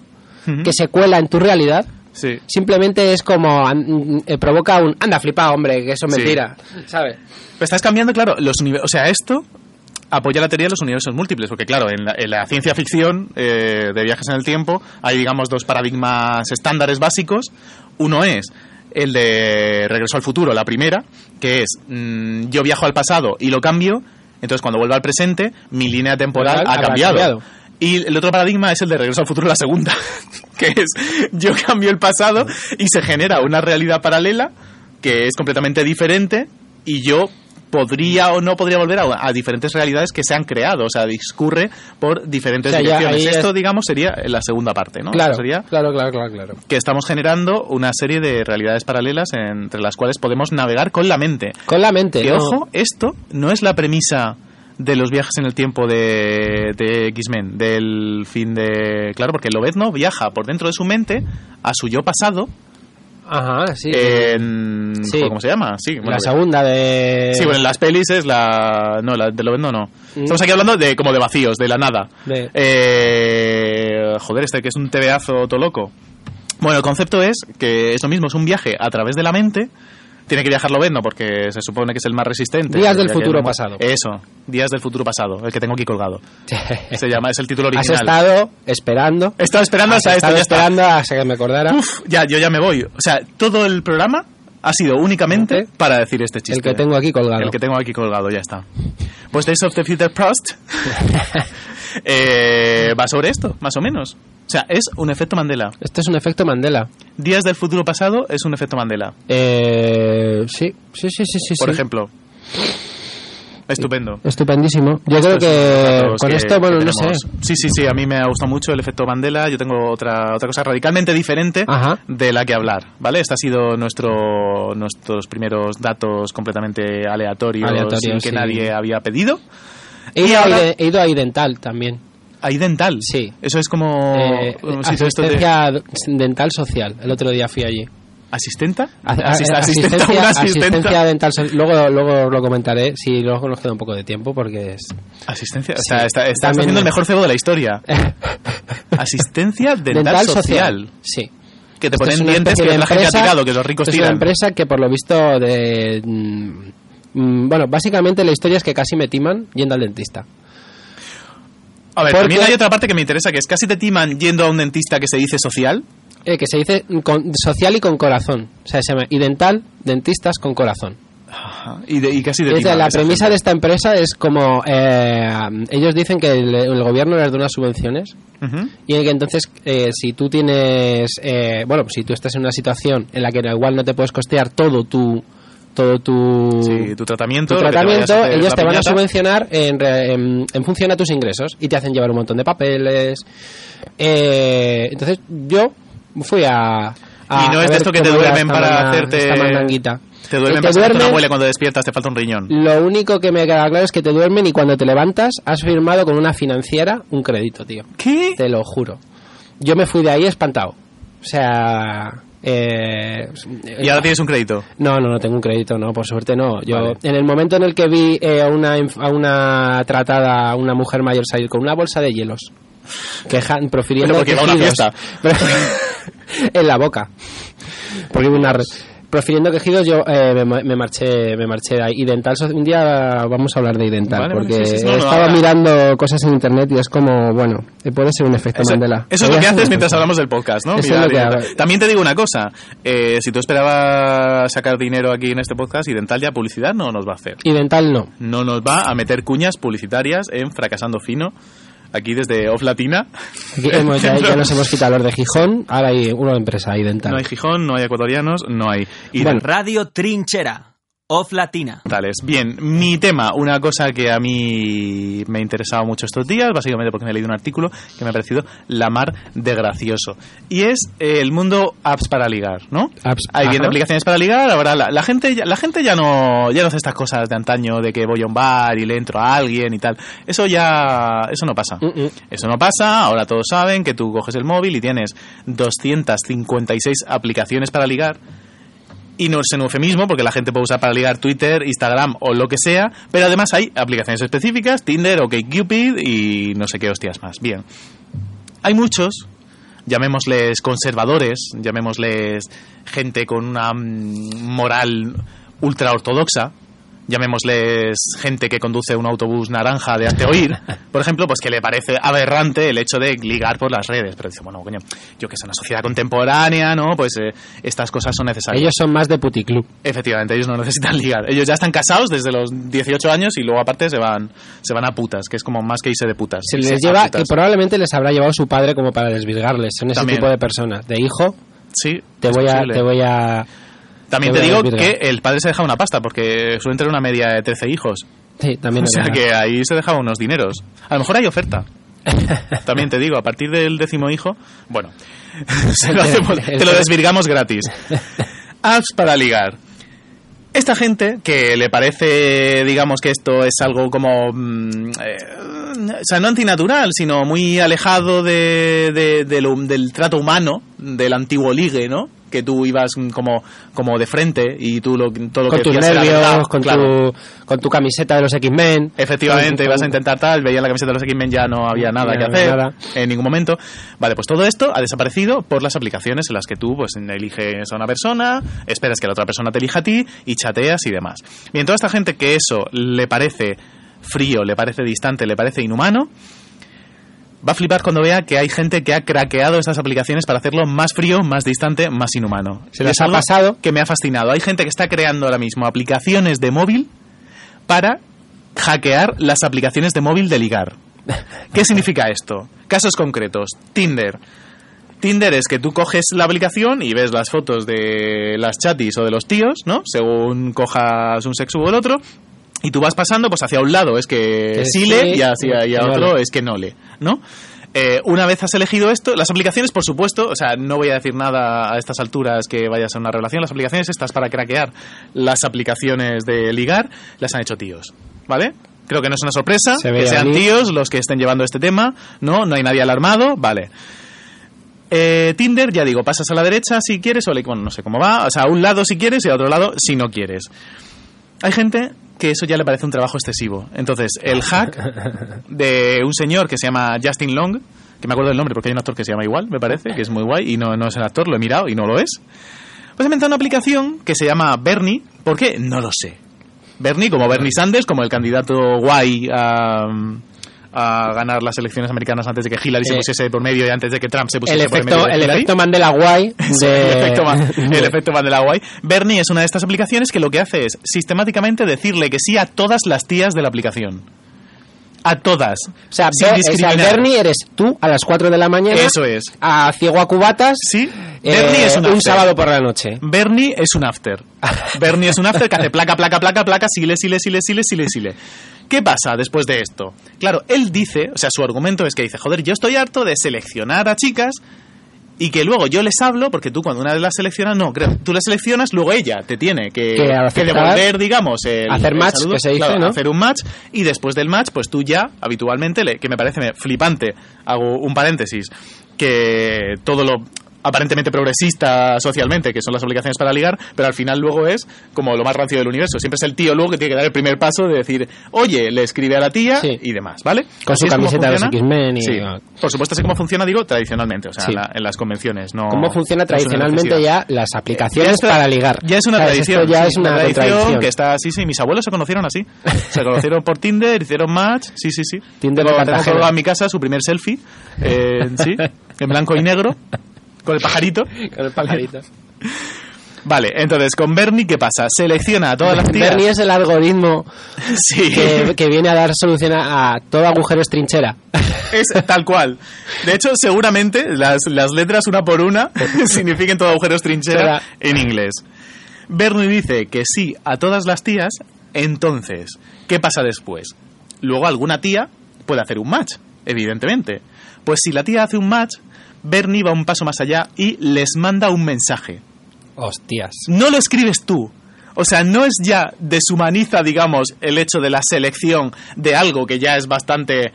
que se cuela en tu realidad. Sí. Simplemente es como mm, eh, provoca un anda flipado, hombre, que eso es Sí. mentira, ¿sabes? Pero estás cambiando, claro, los universos. O sea, esto apoya la teoría de los universos múltiples, porque claro, en la, en la ciencia ficción eh, de viajes en el tiempo hay, digamos, dos paradigmas estándares básicos. Uno es el de Regreso al futuro, la primera, que es mm, yo viajo al pasado y lo cambio, entonces cuando vuelvo al presente, mi línea temporal ha cambiado. Y el otro paradigma es el de Regreso al futuro, la segunda, que es yo cambio el pasado y se genera una realidad paralela que es completamente diferente y yo podría o no podría volver a, a diferentes realidades que se han creado, o sea, discurre por diferentes O sea, direcciones. Esto, es- digamos, sería la segunda parte, ¿no? Claro, sería claro, claro, claro, claro. que estamos generando una serie de realidades paralelas entre las cuales podemos navegar con la mente. Con la mente, Que, ¿no? ojo, esto no es la premisa de los viajes en el tiempo de, de X-Men, del fin de... Claro, porque Lobezno viaja por dentro de su mente a su yo pasado Ajá, sí. en... Sí. ¿Cómo se llama? Sí, bueno, la que- segunda de Sí, bueno, en las pelis es la... No, la de Lobezno no. Mm. Estamos aquí hablando de como de vacíos, de la nada. De- Eh, joder, este que es un tebeazo todo loco. Bueno, el concepto es que es lo mismo, es un viaje a través de la mente. Tiene que viajar Lobezno porque se supone que es el más resistente. Días del futuro no- pasado. Eso, Días del futuro pasado, el que tengo aquí colgado. Se llama, es el título Has original. estado esperando. He estado esperando Has hasta esto, está. esperando hasta que me acordara. Uf, ya, yo ya me voy. O sea, todo el programa ha sido únicamente para decir este chiste. El que tengo aquí colgado. El que tengo aquí colgado, ya está. Pues Days of the Future Past eh, va sobre esto, más o menos. O sea, es un efecto Mandela. Esto es un efecto Mandela. Días del futuro pasado es un efecto Mandela. Eh, sí, sí, sí, sí, sí. Por sí. ejemplo. Estupendo. Estupendísimo. Yo creo que con que- esto, bueno, no sé. Sí, sí, sí, a mí me ha gustado mucho el efecto Mandela. Yo tengo otra, otra cosa radicalmente diferente Ajá. de la que hablar, ¿vale? Este ha sido nuestro, nuestros primeros datos completamente aleatorios, Aleatorios, sin que sí. nadie había pedido. He ido, ahora- a, he ido a Idental también. Hay dental. Sí. Eso es como... Eh, sitio esto de- asistencia dental social. El otro día fui allí. ¿Asistenta? Asist- asistencia, asistencia dental social. Luego, luego lo comentaré si luego nos queda un poco de tiempo porque es... Asistencia. O sea, está, estás también- haciendo el mejor cebo de la historia. Asistencia dental, social. Sí. Que te Esto ponen dientes que la gente ha tirado, que los ricos esto Es una tiran. empresa que por lo visto de... mm, mm, bueno, básicamente la historia es que casi me timan yendo al dentista. A ver, Porque- también hay otra parte que me interesa, que es casi te timan yendo a un dentista que se dice social. Eh, que se dice con- social y con corazón. O sea, se llama y dental, dentistas con corazón. Y, de- y casi de- la premisa gente. de esta empresa es como eh, ellos dicen que el, el gobierno les da unas subvenciones y que entonces eh, si tú tienes eh, bueno si tú estás en una situación en la que igual no te puedes costear todo tu todo tu, Sí, tu tratamiento. tu te ellos te van a subvencionar en, en, en función a tus ingresos y te hacen llevar un montón de papeles Eh, entonces yo fui a, a- Y no es de esto que te duermen para hacerte- esta. Te duermen Eh, para hacerte una duermen- abuela cuando despiertas, te falta un riñón. lo único que me queda claro es que te duermen y cuando te levantas has firmado con una financiera un crédito, tío. ¿Qué? Te lo juro. Yo me fui de ahí espantado. O sea... Eh, Y ahora tienes un crédito. No, no, no tengo un crédito, no, por suerte no. Yo, Vale. en el momento en el que vi eh, a, una, a una tratada, a una mujer mayor salir con una bolsa de hielos, quejan, profiriendo Pero porque va a una quejidos, en la boca, porque una profiriendo quejidos, yo eh, me, me marché, me marché de ahí. Y dental, un día vamos a hablar de Vale, vale, porque sí, sí, no, no, estaba mirando cosas en internet y es como, bueno, eh, puede ser un efecto Eso, Mandela. eso es lo que haces mientras hablamos del podcast, ¿no? Que hago. También te digo una cosa. eh, si tú esperabas sacar dinero aquí en este podcast, y Dental ya publicidad no nos va a hacer. Y dental no. No nos va a meter cuñas publicitarias en Fracasando Fino, aquí desde Off Latina. Aquí hemos- ya, ya nos hemos quitado los de Gijón, ahora hay de empresa, y dental. No hay Gijón, no hay ecuatorianos, no hay... Y Bueno. Radio Trinchera. Off Latina. Tales. Bien, mi tema, una cosa que a mí me ha interesado mucho estos días, básicamente porque me he leído un artículo que me ha parecido la mar de gracioso. Y es eh, el mundo apps para ligar, ¿no? Apps, Hay bien aplicaciones para ligar, ahora la, la gente ya- la gente ya no ya no hace estas cosas de antaño de que voy a un bar y le entro a alguien y tal. Eso ya eso no pasa. Eso no pasa, ahora todos saben que tú coges el móvil y tienes 256 aplicaciones para ligar. Y no es un eufemismo, porque la gente puede usar para ligar Twitter, Instagram o lo que sea, pero además hay aplicaciones específicas, Tinder, OkCupid y no sé qué hostias más. Bien. Hay muchos, llamémosles conservadores, llamémosles gente con una mm, moral ultra ortodoxa, llamémosles gente que conduce un autobús naranja de arte oír, por ejemplo, pues que le parece aberrante el hecho de ligar por las redes. Pero dice, bueno, coño, yo que es una sociedad contemporánea, ¿no? Pues eh, estas cosas son necesarias. Ellos son más de puticlub. Efectivamente, ellos no necesitan ligar. Ellos ya están casados desde los 18 años y luego aparte se van se van a putas, que es como más que irse de putas. Se les lleva, que probablemente les habrá llevado su padre como para desvirgarles. Son ese También. tipo de personas. De hijo, Sí, te voy a, te voy a. También te digo que el padre se deja una pasta porque suele tener una media de 13 hijos. Sí, también. O sea verdad. que ahí se dejaba unos dineros. A lo mejor hay oferta. También te digo, a partir del décimo hijo, bueno, se lo hacemos- te lo desvirgamos gratis. Apps para ligar. Esta gente que le parece, digamos que esto es algo como, mm, eh, o sea, no antinatural, sino muy alejado de, de- de lo- del trato humano, del antiguo ligue, ¿no? Que tú ibas como, como de frente y tú lo, todo lo con que tus nervios, verdad, con, claro. tu, con tu camiseta de los X-Men. Efectivamente, Con- ibas a intentar tal, veía la camiseta de los X-Men, ya no había nada que hacer nada. en ningún momento. Vale, pues todo esto ha desaparecido por las aplicaciones en las que tú pues eliges a una persona, esperas que la otra persona te elija a ti y chateas y demás. Bien, toda esta gente que eso le parece frío, le parece distante, le parece inhumano, va a flipar cuando vea que hay gente que ha craqueado estas aplicaciones para hacerlo más frío, más distante, más inhumano. Se les es ha pasado. que me ha fascinado. Hay gente que está creando ahora mismo aplicaciones de móvil para hackear las aplicaciones de móvil de ligar. ¿Qué significa esto? Casos concretos. Tinder. Tinder es que tú coges la aplicación y ves las fotos de las chatis o de los tíos, ¿no? Según cojas un sexo u el otro. Y tú vas pasando, pues hacia un lado es que Que sí le y hacia y a otro es que no le, ¿no? Eh, una vez has elegido esto, las aplicaciones, por supuesto, o sea, no voy a decir nada a estas alturas que vayas a una relación, las aplicaciones estas para craquear las aplicaciones de ligar, las han hecho tíos, ¿vale? Creo que no es una sorpresa Se que sean tíos los que estén llevando este tema, ¿no? No hay nadie alarmado, vale. Eh, Tinder, ya digo, pasas a la derecha si quieres, o le- bueno, no sé cómo va, o sea, a un lado si quieres y a otro lado si no quieres. Hay gente que eso ya le parece un trabajo excesivo. Entonces, el hack de un señor que se llama Justin Long, que me acuerdo del nombre porque hay un actor que se llama igual, me parece, que es muy guay y no, no es el actor, lo he mirado y no lo es. Pues he inventado una aplicación que se llama Bernie. ¿Por qué? No lo sé. Bernie, como Bernie Sanders, como el candidato guay a, a ganar las elecciones americanas antes de que Hillary se Eh, pusiese por medio y antes de que Trump se El pusiese por efecto, medio de el efecto Mandela Guay de... el, efecto, el efecto Mandela Guay. Bernie es una de estas aplicaciones que lo que hace es sistemáticamente decirle que sí a todas las tías de la aplicación. A todas. O sea, sin Ber- o sea, discriminar. Bernie eres tú a las 4 de la mañana. Eso es. A ciego a cubatas. Sí. eh, Bernie es un un sábado por la noche. Bernie es un after. Bernie es un after que hace placa, placa, placa, placa, sile, sile, sile, sile, sile, sile. ¿Qué pasa después de esto? Claro, él dice, o sea, su argumento es que dice, joder, yo estoy harto de seleccionar a chicas y que luego yo les hablo, porque tú cuando una vez las seleccionas, no, creo, tú las seleccionas, luego ella te tiene que, Que devolver, digamos, el, hacer el match, saludo, que se dice, claro, ¿no? hacer un match, y después del match, pues tú ya, habitualmente, le- que me parece flipante, hago un paréntesis, que todo lo aparentemente progresista socialmente, que son las obligaciones para ligar, pero al final luego es como lo más rancio del universo. Siempre es el tío luego que tiene que dar el primer paso de decir, oye, le escribe a la tía Sí. y demás, ¿vale? Con Así su camiseta de. X-Men y- Sí. Por supuesto, así como funciona, digo, tradicionalmente, o sea, Sí. en, la- en las convenciones. No, ¿Cómo funciona tradicionalmente ya las aplicaciones Ya para ligar? Ya es una ¿Sabes? tradición. Esto ya es una, tradición que está así, sí. Mis abuelos se conocieron así. Se conocieron por Tinder, hicieron match. Sí, sí, sí. Tinder tengo, de en mi casa su primer selfie. eh, sí, en blanco y negro. Con el pajarito. Con el pajarito. Vale, entonces, con Bernie, ¿qué pasa? Selecciona a todas las tías. Bernie es el algoritmo Sí. que, que viene a dar solución a, a todo agujero es trinchera. Es tal cual. De hecho, seguramente las, las letras una por una signifiquen todo agujeros trinchera Espera. en inglés. Bernie dice que sí a todas las tías, entonces, ¿qué pasa después? Luego alguna tía puede hacer un match, evidentemente. Pues si la tía hace un match, Bernie va un paso más allá y les manda un mensaje. Hostias. No lo escribes tú. O sea, no es ya deshumaniza, digamos, el hecho de la selección de algo que ya es bastante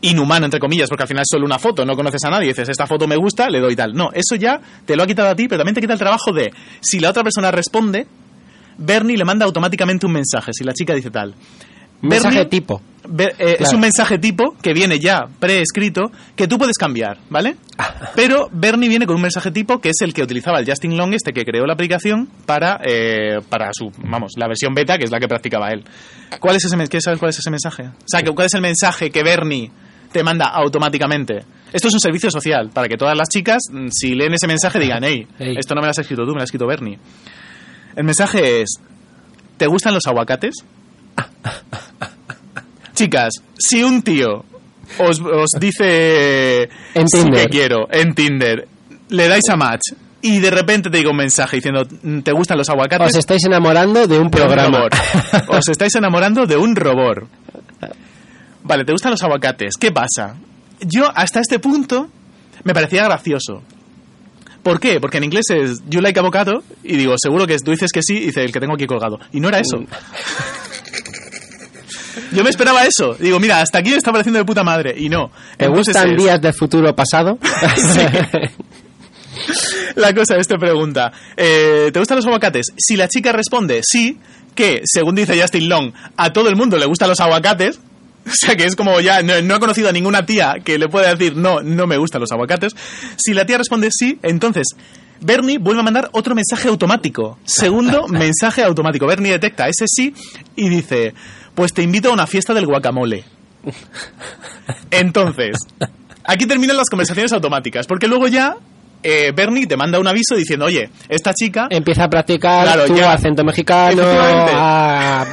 inhumano, entre comillas, porque al final es solo una foto, no conoces a nadie, dices, esta foto me gusta, le doy tal. No, eso ya te lo ha quitado a ti, pero también te quita el trabajo de, si la otra persona responde, Bernie le manda automáticamente un mensaje, si la chica dice tal. Mensaje Bernie- tipo. Ver- eh, Es un mensaje tipo que viene ya preescrito que tú puedes cambiar, ¿vale? Pero Bernie viene con un mensaje tipo que es el que utilizaba el Justin Long, este que creó la aplicación para, eh, para su, vamos, la versión beta, que es la que practicaba él. ¿Cuál es ese, men- ¿Quieres saber cuál es ese mensaje? O sea, ¿cuál es el mensaje que Bernie te manda automáticamente? Esto es un servicio social, para que todas las chicas, mm, si leen ese mensaje, digan, hey, Ey. esto no me lo has escrito tú, me lo has escrito Bernie. El mensaje es, ¿te gustan los aguacates? Chicas, si un tío os, os dice En sí Tinder. que quiero en Tinder, le dais a match y de repente te digo un mensaje diciendo ¿te gustan los aguacates? Os estáis enamorando de un de un programa. robot. Os estáis enamorando de un robot. Vale, ¿te gustan los aguacates? ¿Qué pasa? Yo hasta este punto me parecía gracioso. ¿Por qué? Porque en inglés es you like avocado y digo, seguro que tú dices que sí y dice el que tengo aquí colgado. Y no era eso. Yo me esperaba eso. Digo, mira, hasta aquí me está pareciendo de puta madre. Y no. ¿Te Entonces gustan es- días de futuro pasado? La cosa es, te pregunta, eh, ¿te gustan los aguacates? Si la chica responde sí, que según dice Justin Long, a todo el mundo le gustan los aguacates, o sea que es como ya, no, no he conocido a ninguna tía que le pueda decir no, no me gustan los aguacates. Si la tía responde sí, entonces Bernie vuelve a mandar otro mensaje automático. Segundo mensaje automático. Bernie detecta ese sí y dice, pues te invito a una fiesta del guacamole. Entonces, aquí terminan las conversaciones automáticas, porque luego ya eh, Bernie te manda un aviso diciendo, oye, esta chica, Empieza a practicar Claro, tu ya. acento mexicano. A-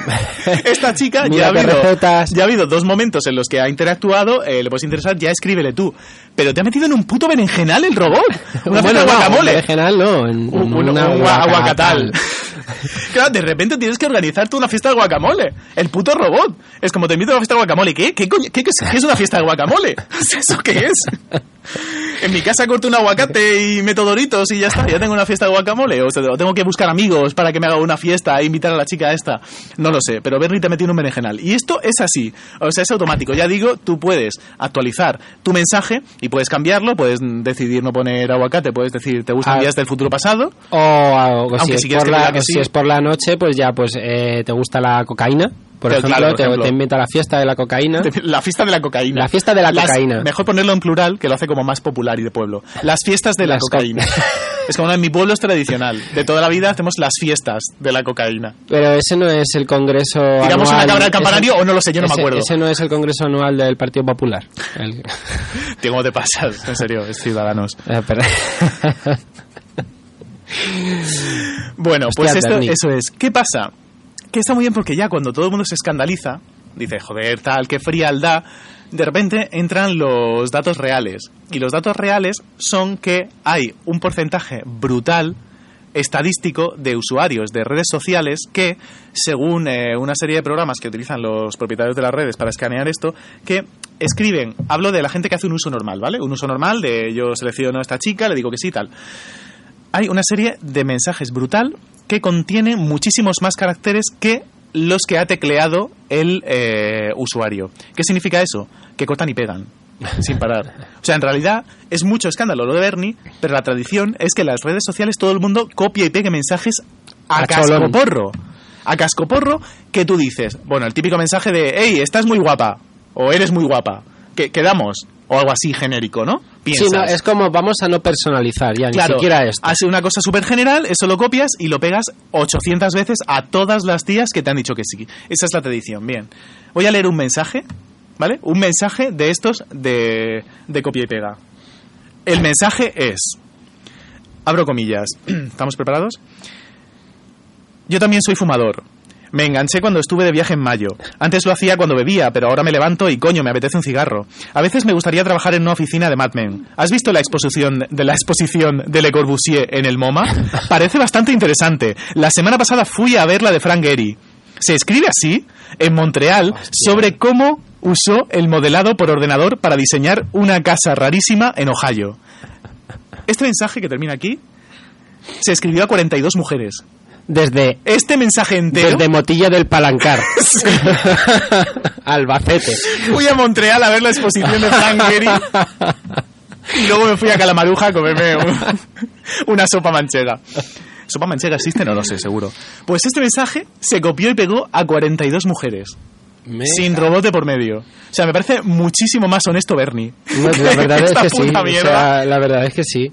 esta chica ya ha, habido, ya ha habido dos momentos en los que ha interactuado, eh, le puedes interesar, ya escríbele tú. Pero te ha metido en un puto berenjenal el robot. Una bueno, no, guacamole. en general no. En, Un, un- una un gua- guacatal. aguacatal. claro, de repente tienes que organizarte una fiesta de guacamole. El puto robot. Es como te invito a una fiesta de guacamole. ¿Qué? ¿Qué, coño? ¿Qué, qué es, una fiesta de guacamole? ¿Eso qué es? En mi casa corto un aguacate y meto doritos y ya está. Ya tengo una fiesta de guacamole. O, sea, tengo que buscar amigos para que me haga una fiesta e invitar a la chica esta. No lo sé. Pero Bernie te metió en un berenjenal. Y esto es así. O sea, es automático. Ya digo, tú puedes actualizar tu mensaje y puedes cambiarlo. Puedes decidir no poner aguacate. Puedes decir, ¿te gustan Ah. días del futuro pasado? O, o si, Aunque es si quieres por que la, que o si sí. es por la noche, pues ya, pues eh, te gusta la cocaína. Por Pero ejemplo, claro, por te, te inventa la fiesta de la cocaína. La fiesta de la cocaína. La fiesta de la Las- cocaína. Mejor ponerlo en plural, que lo hace como más popular y de pueblo. Las fiestas de la Las co- cocaína. Es como en mi pueblo es tradicional. De toda la vida hacemos las fiestas de la cocaína. Pero ese no es el congreso ¿Tiramos anual. una cabra al campanario ese- o no lo sé? Yo no me acuerdo. Ese no es el congreso anual del Partido Popular. El- Tío, ¿cómo te pasas? En serio, es Ciudadanos. Eh, pero- Bueno, Hostia, pues esto, eso es. ¿Qué pasa? Que está muy bien porque ya cuando todo el mundo se escandaliza, dice, joder, tal, qué frialdad, de repente entran los datos reales. Y los datos reales son que hay un porcentaje brutal estadístico de usuarios de redes sociales que, según eh, una serie de programas que utilizan los propietarios de las redes para escanear esto, que escriben, hablo de la gente que hace un uso normal, ¿vale? Un uso normal de yo selecciono a esta chica, le digo que sí, tal hay una serie de mensajes brutal que contiene muchísimos más caracteres que los que ha tecleado el eh, usuario. ¿Qué significa eso? Que cortan y pegan. Sin parar. O sea, en realidad es mucho escándalo lo de Bernie, pero la tradición es que en las redes sociales todo el mundo copia y pegue mensajes a A cascoporro. A cascoporro que tú dices, bueno, el típico mensaje de, hey, estás muy guapa, o eres muy guapa, que quedamos, o algo así genérico, ¿no? Sí, Piensas. no, es como vamos a no personalizar ya, Claro, ni siquiera esto. hace una cosa súper general, eso lo copias y lo pegas 800 veces a todas las tías que te han dicho que sí. Esa es la tradición. Bien. Voy a leer un mensaje, ¿vale? Un mensaje de estos de, de copia y pega. El mensaje es... Abro comillas. ¿Estamos preparados? Yo también soy fumador. Me enganché cuando estuve de viaje en mayo. Antes lo hacía cuando bebía, pero ahora me levanto y coño, me apetece un cigarro. A veces me gustaría trabajar en una oficina de Mad Men. ¿Has visto la exposición de la exposición de Le Corbusier en el MoMA? Parece bastante interesante. La semana pasada fui a ver la de Frank Gehry. Se escribe así en Montreal sobre cómo usó el modelado por ordenador para diseñar una casa rarísima en Ohio. Este mensaje que termina aquí se escribió a 42 mujeres. Desde, Este mensaje entero desde Motilla del Palancar. Albacete. fui a Montreal a ver la exposición de Frank Gehry y luego me fui a Calamaruja a comerme un- una sopa manchega. ¿Sopa manchega existe? No lo sé, seguro. Pues este mensaje se copió y pegó a 42 mujeres. Me- Sin robote por medio. O sea, me parece muchísimo más honesto Bernie. No, la verdad es que sí. la verdad es que sí.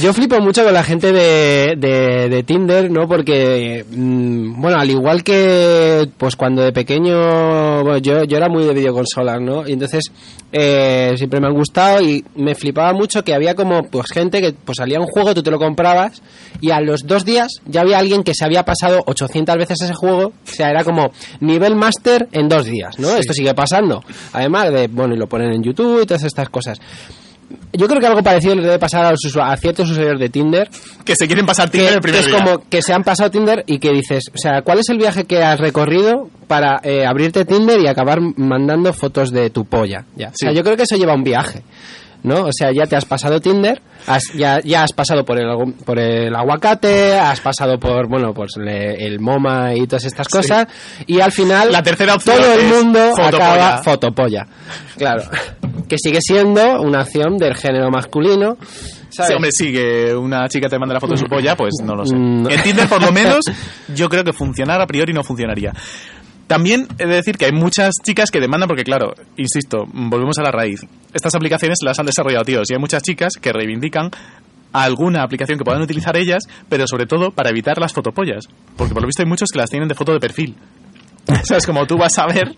Yo flipo mucho con la gente de, de, de Tinder, ¿no? Porque, mm, bueno, al igual que, pues cuando de pequeño, bueno, yo, yo era muy de videoconsolas, ¿no? Y entonces, eh, siempre me han gustado y me flipaba mucho que había como, pues gente que, pues salía un juego, tú te lo comprabas y a los dos días ya había alguien que se había pasado 800 veces ese juego, o sea, era como nivel máster en dos días, ¿no? Esto sigue pasando. Además de, bueno, y lo ponen en YouTube y todas estas cosas. Yo creo que algo parecido le debe pasar a, los a ciertos usuarios de Tinder, Que se quieren pasar que, Tinder que primer es día. como que se han pasado Tinder y que dices, o sea, ¿cuál es el viaje que has recorrido para eh, abrirte Tinder y acabar mandando fotos de tu polla? Ya. O sea, yo creo que eso lleva un viaje. ¿No? O sea, ya te has pasado Tinder, has- ya, ya has pasado por el, por el aguacate, has pasado por, bueno, pues le- el MoMA y todas estas cosas, y al final La tercera opción todo el mundo fotopolla. acaba fotopolla. Claro. Que sigue siendo una acción del género masculino. ¿sabes? Sí, hombre, sí, que una chica te manda la foto de su polla, pues no lo sé. Mm. En Tinder, por lo menos, yo creo que funcionar a priori no funcionaría. También he de decir que hay muchas chicas que demandan, porque claro, insisto, volvemos a la raíz. Estas aplicaciones las han desarrollado tíos y hay muchas chicas que reivindican alguna aplicación que puedan utilizar ellas, pero sobre todo para evitar las fotopollas. Porque por lo visto hay muchos que las tienen de foto de perfil. O sea, es como tú vas a ver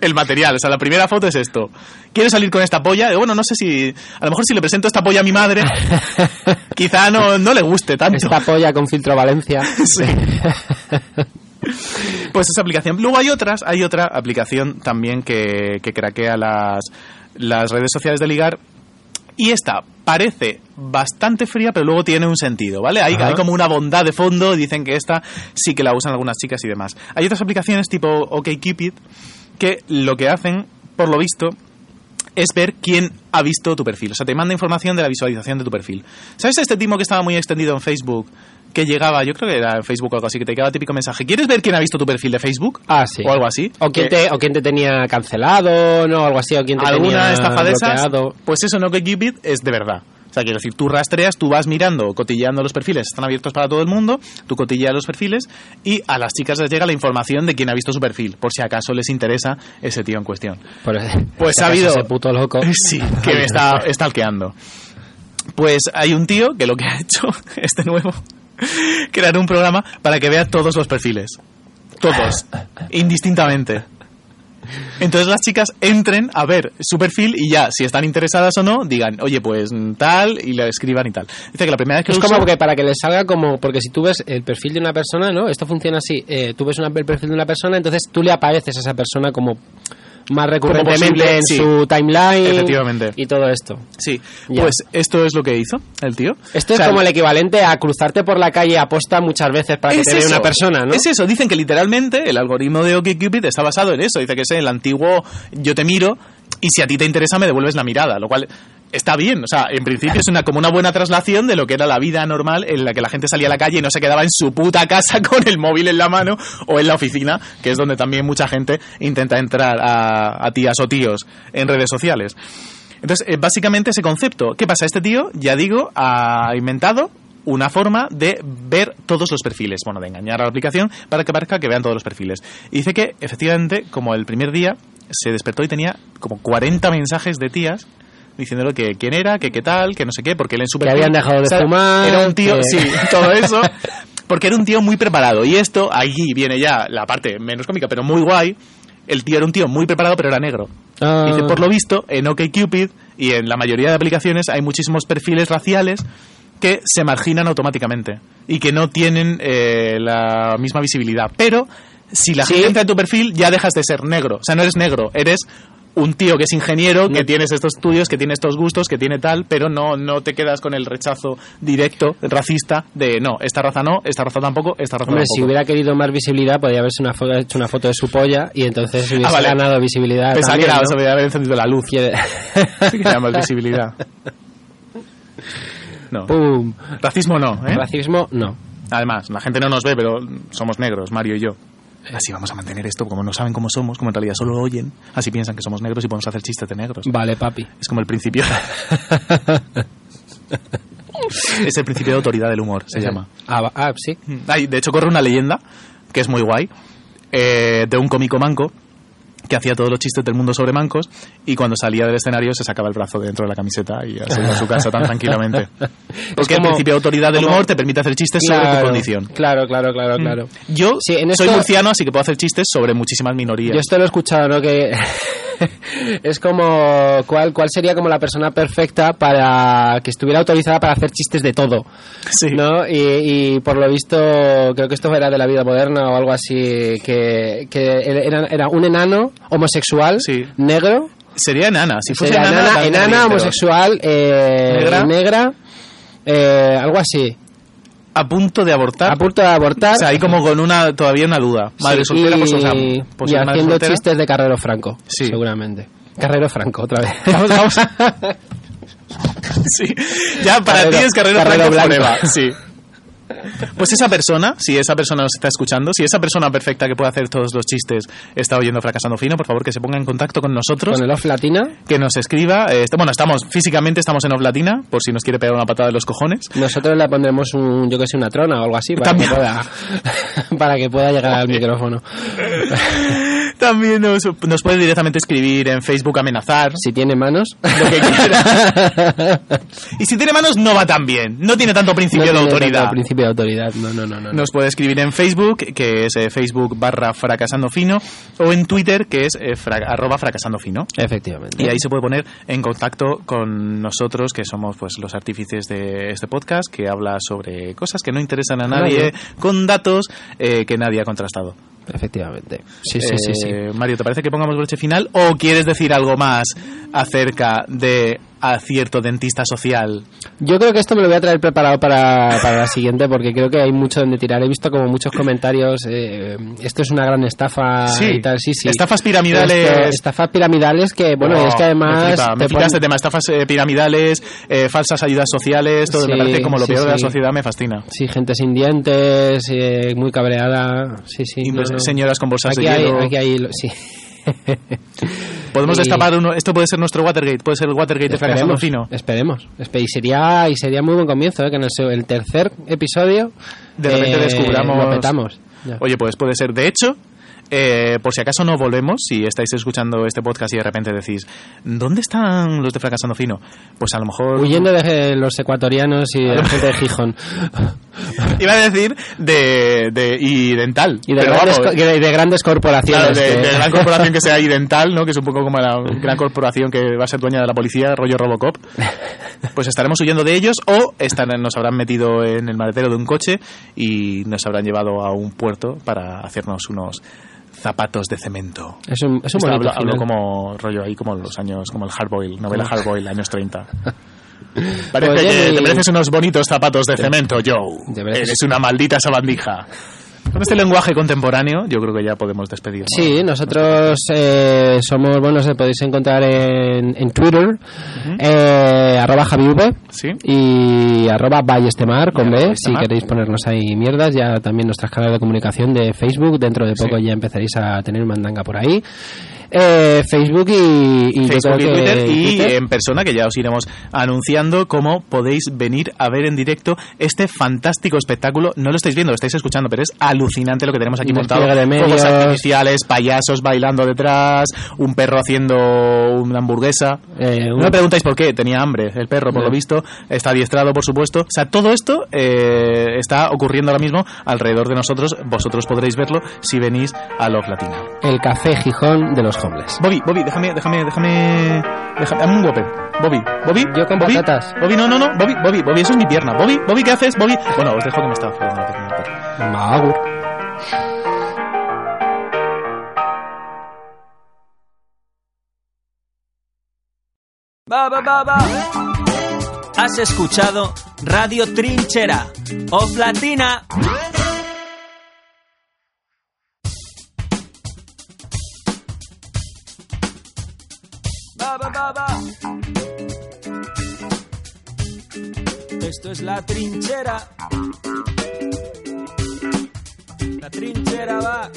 el material. O sea, la primera foto es esto. ¿Quieres salir con esta polla? Eh, Bueno, no sé si... A lo mejor si le presento esta polla a mi madre, quizá no, no le guste tanto. Esta polla con filtro Valencia. Sí. Pues esa aplicación. Luego hay otras, hay otra aplicación también que, que craquea las, las redes sociales de ligar. Y esta parece bastante fría, pero luego tiene un sentido, ¿vale? Hay, como una bondad de fondo, dicen que esta sí que la usan algunas chicas y demás. Hay otras aplicaciones tipo OkCupid que lo que hacen, por lo visto, es ver quién ha visto tu perfil. O sea, te manda información de la visualización de tu perfil. ¿Sabes este timo que estaba muy extendido en Facebook? Que llegaba, yo creo que era en Facebook o algo así, que te llegaba típico mensaje. ¿Quieres ver quién ha visto tu perfil de Facebook? Ah, sí. O algo así. O quién, te, o quién te tenía cancelado, ¿no? Algo así, o quién te alguna tenía estafa de esas. bloqueado. Pues eso, no que Cupid es de verdad. O sea, quiero decir, tú rastreas, tú vas mirando, cotilleando los perfiles, están abiertos para todo el mundo, tú cotilleas los perfiles y a las chicas les llega la información de quién ha visto su perfil, por si acaso les interesa ese tío en cuestión. Por- Pues ha habido. Ese puto loco. Sí, que me está stalkeando. Pues hay un tío que lo que ha hecho, este nuevo, crear un programa para que vea todos los perfiles. Todos. indistintamente. Entonces las chicas entren a ver su perfil y ya, si están interesadas o no, digan, oye, pues tal, y le escriban y tal. Dice que la primera vez que Es lo como que para que les salga como, porque si tú ves el perfil de una persona, ¿no? Esto funciona así, eh, tú ves una- el perfil de una persona, entonces tú le apareces a esa persona como más recurrentemente en sí. su timeline Efectivamente. y todo esto. Sí, pues esto es lo que hizo el tío. Esto O sea, es como el equivalente a cruzarte por la calle aposta muchas veces para que te vea una persona, ¿no? Es eso, dicen que literalmente el algoritmo de OkCupid está basado en eso. Dice que es el antiguo yo te miro y si a ti te interesa me devuelves la mirada, lo cual está bien. O sea, en principio es una como una buena traslación de lo que era la vida normal en la que la gente salía a la calle y no se quedaba en su puta casa con el móvil en la mano o en la oficina, que es donde también mucha gente intenta entrar a, a tías o tíos en redes sociales. Entonces, eh, básicamente ese concepto. ¿Qué pasa? Este tío, ya digo, ha inventado una forma de ver todos los perfiles, bueno, de engañar a la aplicación para que parezca que vean todos los perfiles. Y dice que, efectivamente, como el primer día, se despertó y tenía como 40 mensajes de tías diciéndole que quién era, que qué tal, que no sé qué, porque él en su Que habían dejado de o sea, fumar, Era un tío, que- sí, todo eso. Porque era un tío muy preparado. Y esto, allí viene ya la parte menos cómica, pero muy guay. El tío era un tío muy preparado, pero era negro. Ah. Dice, por lo visto, en OkCupid y en la mayoría de aplicaciones hay muchísimos perfiles raciales que se marginan automáticamente y que no tienen eh, la misma visibilidad. Pero si la Sí. gente entra en tu perfil, ya dejas de ser negro. O sea, no eres negro, eres un tío que es ingeniero, que tienes estos estudios, que tiene estos gustos, que tiene tal, pero no, no te quedas con el rechazo directo, racista, de no, esta raza no, esta raza tampoco, esta raza Hombre, tampoco. si hubiera querido más visibilidad, podría haberse una foto, hecho una foto de su polla y entonces hubiese Ah, vale. ganado visibilidad. Pensaba que también, era, ¿no? encendido la luz. Que visibilidad. No. ¡Pum! Racismo no, ¿eh? Racismo, no. Además, la gente no nos ve, pero somos negros, Mario y yo. Así vamos a mantener esto, como no saben cómo somos, como en realidad solo lo oyen, así piensan que somos negros y podemos hacer chistes de negros. Vale, papi. Es como el principio. es el principio de autoridad del humor, se llama. Ah, ah, sí. Ay, de hecho, corre una leyenda, que es muy guay, eh, de un cómico manco que hacía todos los chistes del mundo sobre mancos y cuando salía del escenario se sacaba el brazo de dentro de la camiseta y se iba a su casa tan tranquilamente. Porque el principio de autoridad del humor te permite hacer chistes sobre tu Claro, condición. Claro, claro, claro, claro. Yo Sí, en soy esto- murciano, así que puedo hacer chistes sobre muchísimas minorías. Yo esto lo he escuchado, ¿no? Que es como cuál cuál sería como la persona perfecta para que estuviera autorizada para hacer chistes de todo, Sí. ¿no? Y, y por lo visto creo que esto era de la vida moderna o algo así que, que era, era un enano homosexual Sí. negro Sería enana. Si fuese sería enana, enana, homosexual eh, Negra. negra eh, algo así A punto de abortar. a punto de abortar O sea, ahí como con una todavía una duda. Madre Sí, soltera, y, pues, o sea, pues y haciendo soltera. chistes de Carrero Franco Sí. seguramente Carrero Franco otra vez Vamos, vamos. sí. Ya para Carrero- ti es carrera Carrero Franco Blanco. forever. Sí. Pues esa persona, si esa persona nos está escuchando, si esa persona perfecta que puede hacer todos los chistes está oyendo Fracasando Fino, por favor que se ponga en contacto con nosotros, con el off latina que nos escriba. eh, bueno, estamos físicamente estamos en Off Latina, por si nos quiere pegar una patada de los cojones. Nosotros le pondremos un, yo que sé, una trona o algo así para que pueda, para que pueda llegar al micrófono. También nos, nos puede directamente escribir en Facebook amenazar. Si tiene manos. Lo que quiera. y si tiene manos no va tan bien, no tiene tanto principio No de tiene autoridad. tanto principio de autoridad. No, no, no. no. Nos puede escribir en Facebook, que es eh, Facebook barra fracasando fino, o en Twitter, que es eh, fra- arroba fracasando fino. Efectivamente. Y ahí se puede poner en contacto con nosotros, que somos pues los artífices de este podcast, que habla sobre cosas que no interesan a nadie, Nadie. con datos eh, que nadie ha contrastado. Efectivamente. Sí, sí, sí, sí. Eh, Mario, ¿te parece que pongamos broche final o quieres decir algo más acerca de a cierto dentista social? Yo creo que esto me lo voy a traer preparado para, para la siguiente porque creo que hay mucho donde tirar. He visto como muchos comentarios. eh, esto es una gran estafa Sí. y tal. Sí, sí. Estafas piramidales. Esto- estafas piramidales que, bueno, Oh, es que además. Me, flipa. Me te flipa este tema, estafas eh, piramidales, eh, falsas ayudas sociales, todo Sí, me parece como lo sí, peor de la sociedad, me fascina. Sí, gente sin dientes, eh, muy cabreada. Sí, sí. Y no, pues, no. señoras con bolsas Aquí de hay, hielo. aquí hay, sí. Podemos y- destapar uno, esto puede ser nuestro Watergate, puede ser el Watergate de fracasando Esperemos, fino. esperemos. Espe- Y sería, y sería muy buen comienzo, ¿eh? que en el, el tercer episodio De repente eh, descubramos- lo petamos. Ya. Oye, pues puede ser. De hecho, eh, por si acaso no volvemos, si estáis escuchando este podcast y de repente decís, ¿dónde están los de Fracasando Fino? Pues a lo mejor... Huyendo de los ecuatorianos y de la gente de Gijón. Iba a decir de, de y dental. Y de, grandes, vamos, co- de, de grandes Claro, corporaciones. de, que- de gran corporación que sea Idental, ¿no? Que es un poco como la gran corporación que va a ser dueña de la policía, rollo Robocop. Pues estaremos huyendo de ellos o estarán- nos habrán metido en el maletero de un coche y nos habrán llevado a un puerto para hacernos unos zapatos de cemento. Es un, es un bonito hablo, como rollo ahí como los años como el Hardboil, novela Hardboil, años 30. Parece que y- te mereces unos bonitos zapatos de cemento, Joe. Eres una maldita sabandija. Con este lenguaje contemporáneo, yo creo que ya podemos despedirnos. Sí, nosotros eh, somos, bueno, se podéis encontrar en, en Twitter, eh, arroba javiv Sí. y arroba ballestemar con B, si queréis ponernos ahí mierdas, ya también nuestras canales de comunicación de Facebook, dentro de poco Sí. ya empezaréis a tener mandanga por ahí. Eh, Facebook y, Facebook y que Twitter y Twitter. en persona que ya os iremos anunciando cómo podéis venir a ver en directo este fantástico espectáculo. No lo estáis viendo, lo estáis escuchando, pero es alucinante lo que tenemos aquí montado. Fuegos artificiales, payasos bailando detrás, un perro haciendo una hamburguesa. Eh, No un- me preguntáis por qué, tenía hambre el perro, por No. lo visto, está adiestrado, por supuesto. O sea, todo esto eh, está ocurriendo ahora mismo alrededor de nosotros. Vosotros podréis verlo si venís a Love Latina. el café Gijón de los homeless. Bobby, Bobby, déjame, déjame, déjame, déjame, dame un golpe. Bobby, Bobby. Yo con Bobby, patatas. Bobby, no, no, no, Bobby, Bobby, Bobby, eso es mi pierna. Bobby, Bobby, ¿qué haces? Bobby. Bueno, os dejo que me está fregando la pierna. Mago. Va, va, va, va. Has escuchado Radio Trinchera o Platina. Esto es la trinchera. La trinchera va.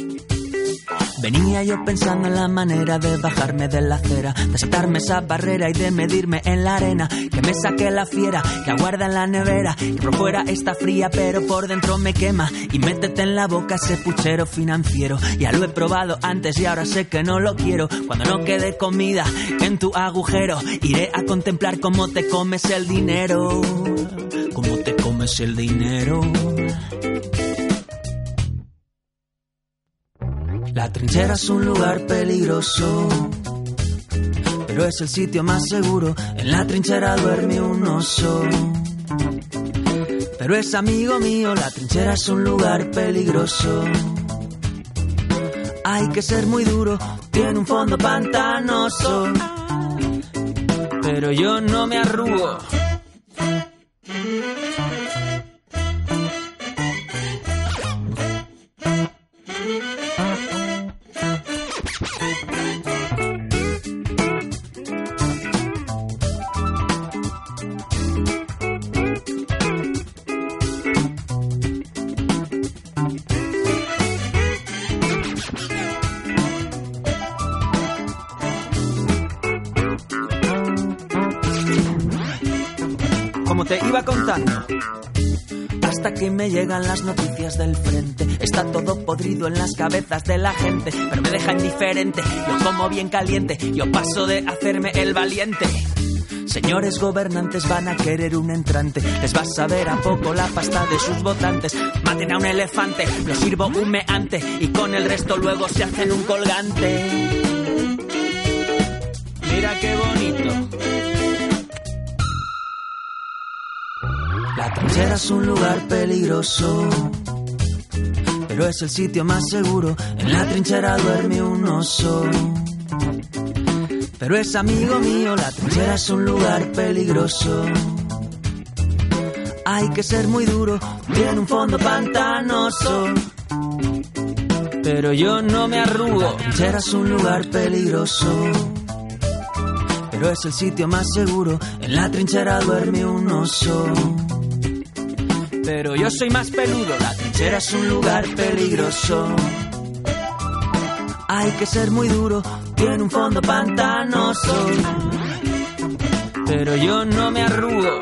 Venía yo pensando en la manera de bajarme de la acera, de saltarme esa barrera y de medirme en la arena, que me saque la fiera, que aguarda en la nevera, que por fuera está fría pero por dentro me quema, y métete en la boca ese puchero financiero, ya lo he probado antes y ahora sé que no lo quiero, cuando no quede comida en tu agujero, iré a contemplar cómo te comes el dinero, cómo te comes el dinero. La trinchera es un lugar peligroso, pero es el sitio más seguro. En la trinchera duerme un oso. Pero es amigo mío, la trinchera es un lugar peligroso. Hay que ser muy duro, tiene un fondo pantanoso. Pero yo no me arrugo. Contando. Hasta que me llegan las noticias del frente. Está todo podrido en las cabezas de la gente, pero me deja indiferente. Yo como bien caliente, yo paso de hacerme el valiente. Señores gobernantes van a querer un entrante. Les va a saber a poco la pasta de sus votantes. Maten a un elefante, lo sirvo humeante y con el resto luego se hacen un colgante. Mira qué bonito. La trinchera es un lugar peligroso, pero es el sitio más seguro. En la trinchera duerme un oso. Pero es amigo mío, la trinchera es un lugar peligroso. Hay que ser muy duro, tiene un fondo pantanoso. Pero yo no me arrugo. La trinchera es un lugar peligroso. Pero es el sitio más seguro. En la trinchera duerme un oso. Pero yo soy más peludo, la trinchera es un lugar peligroso. Hay que ser muy duro, tiene un fondo pantanoso. Pero yo no me arrugo.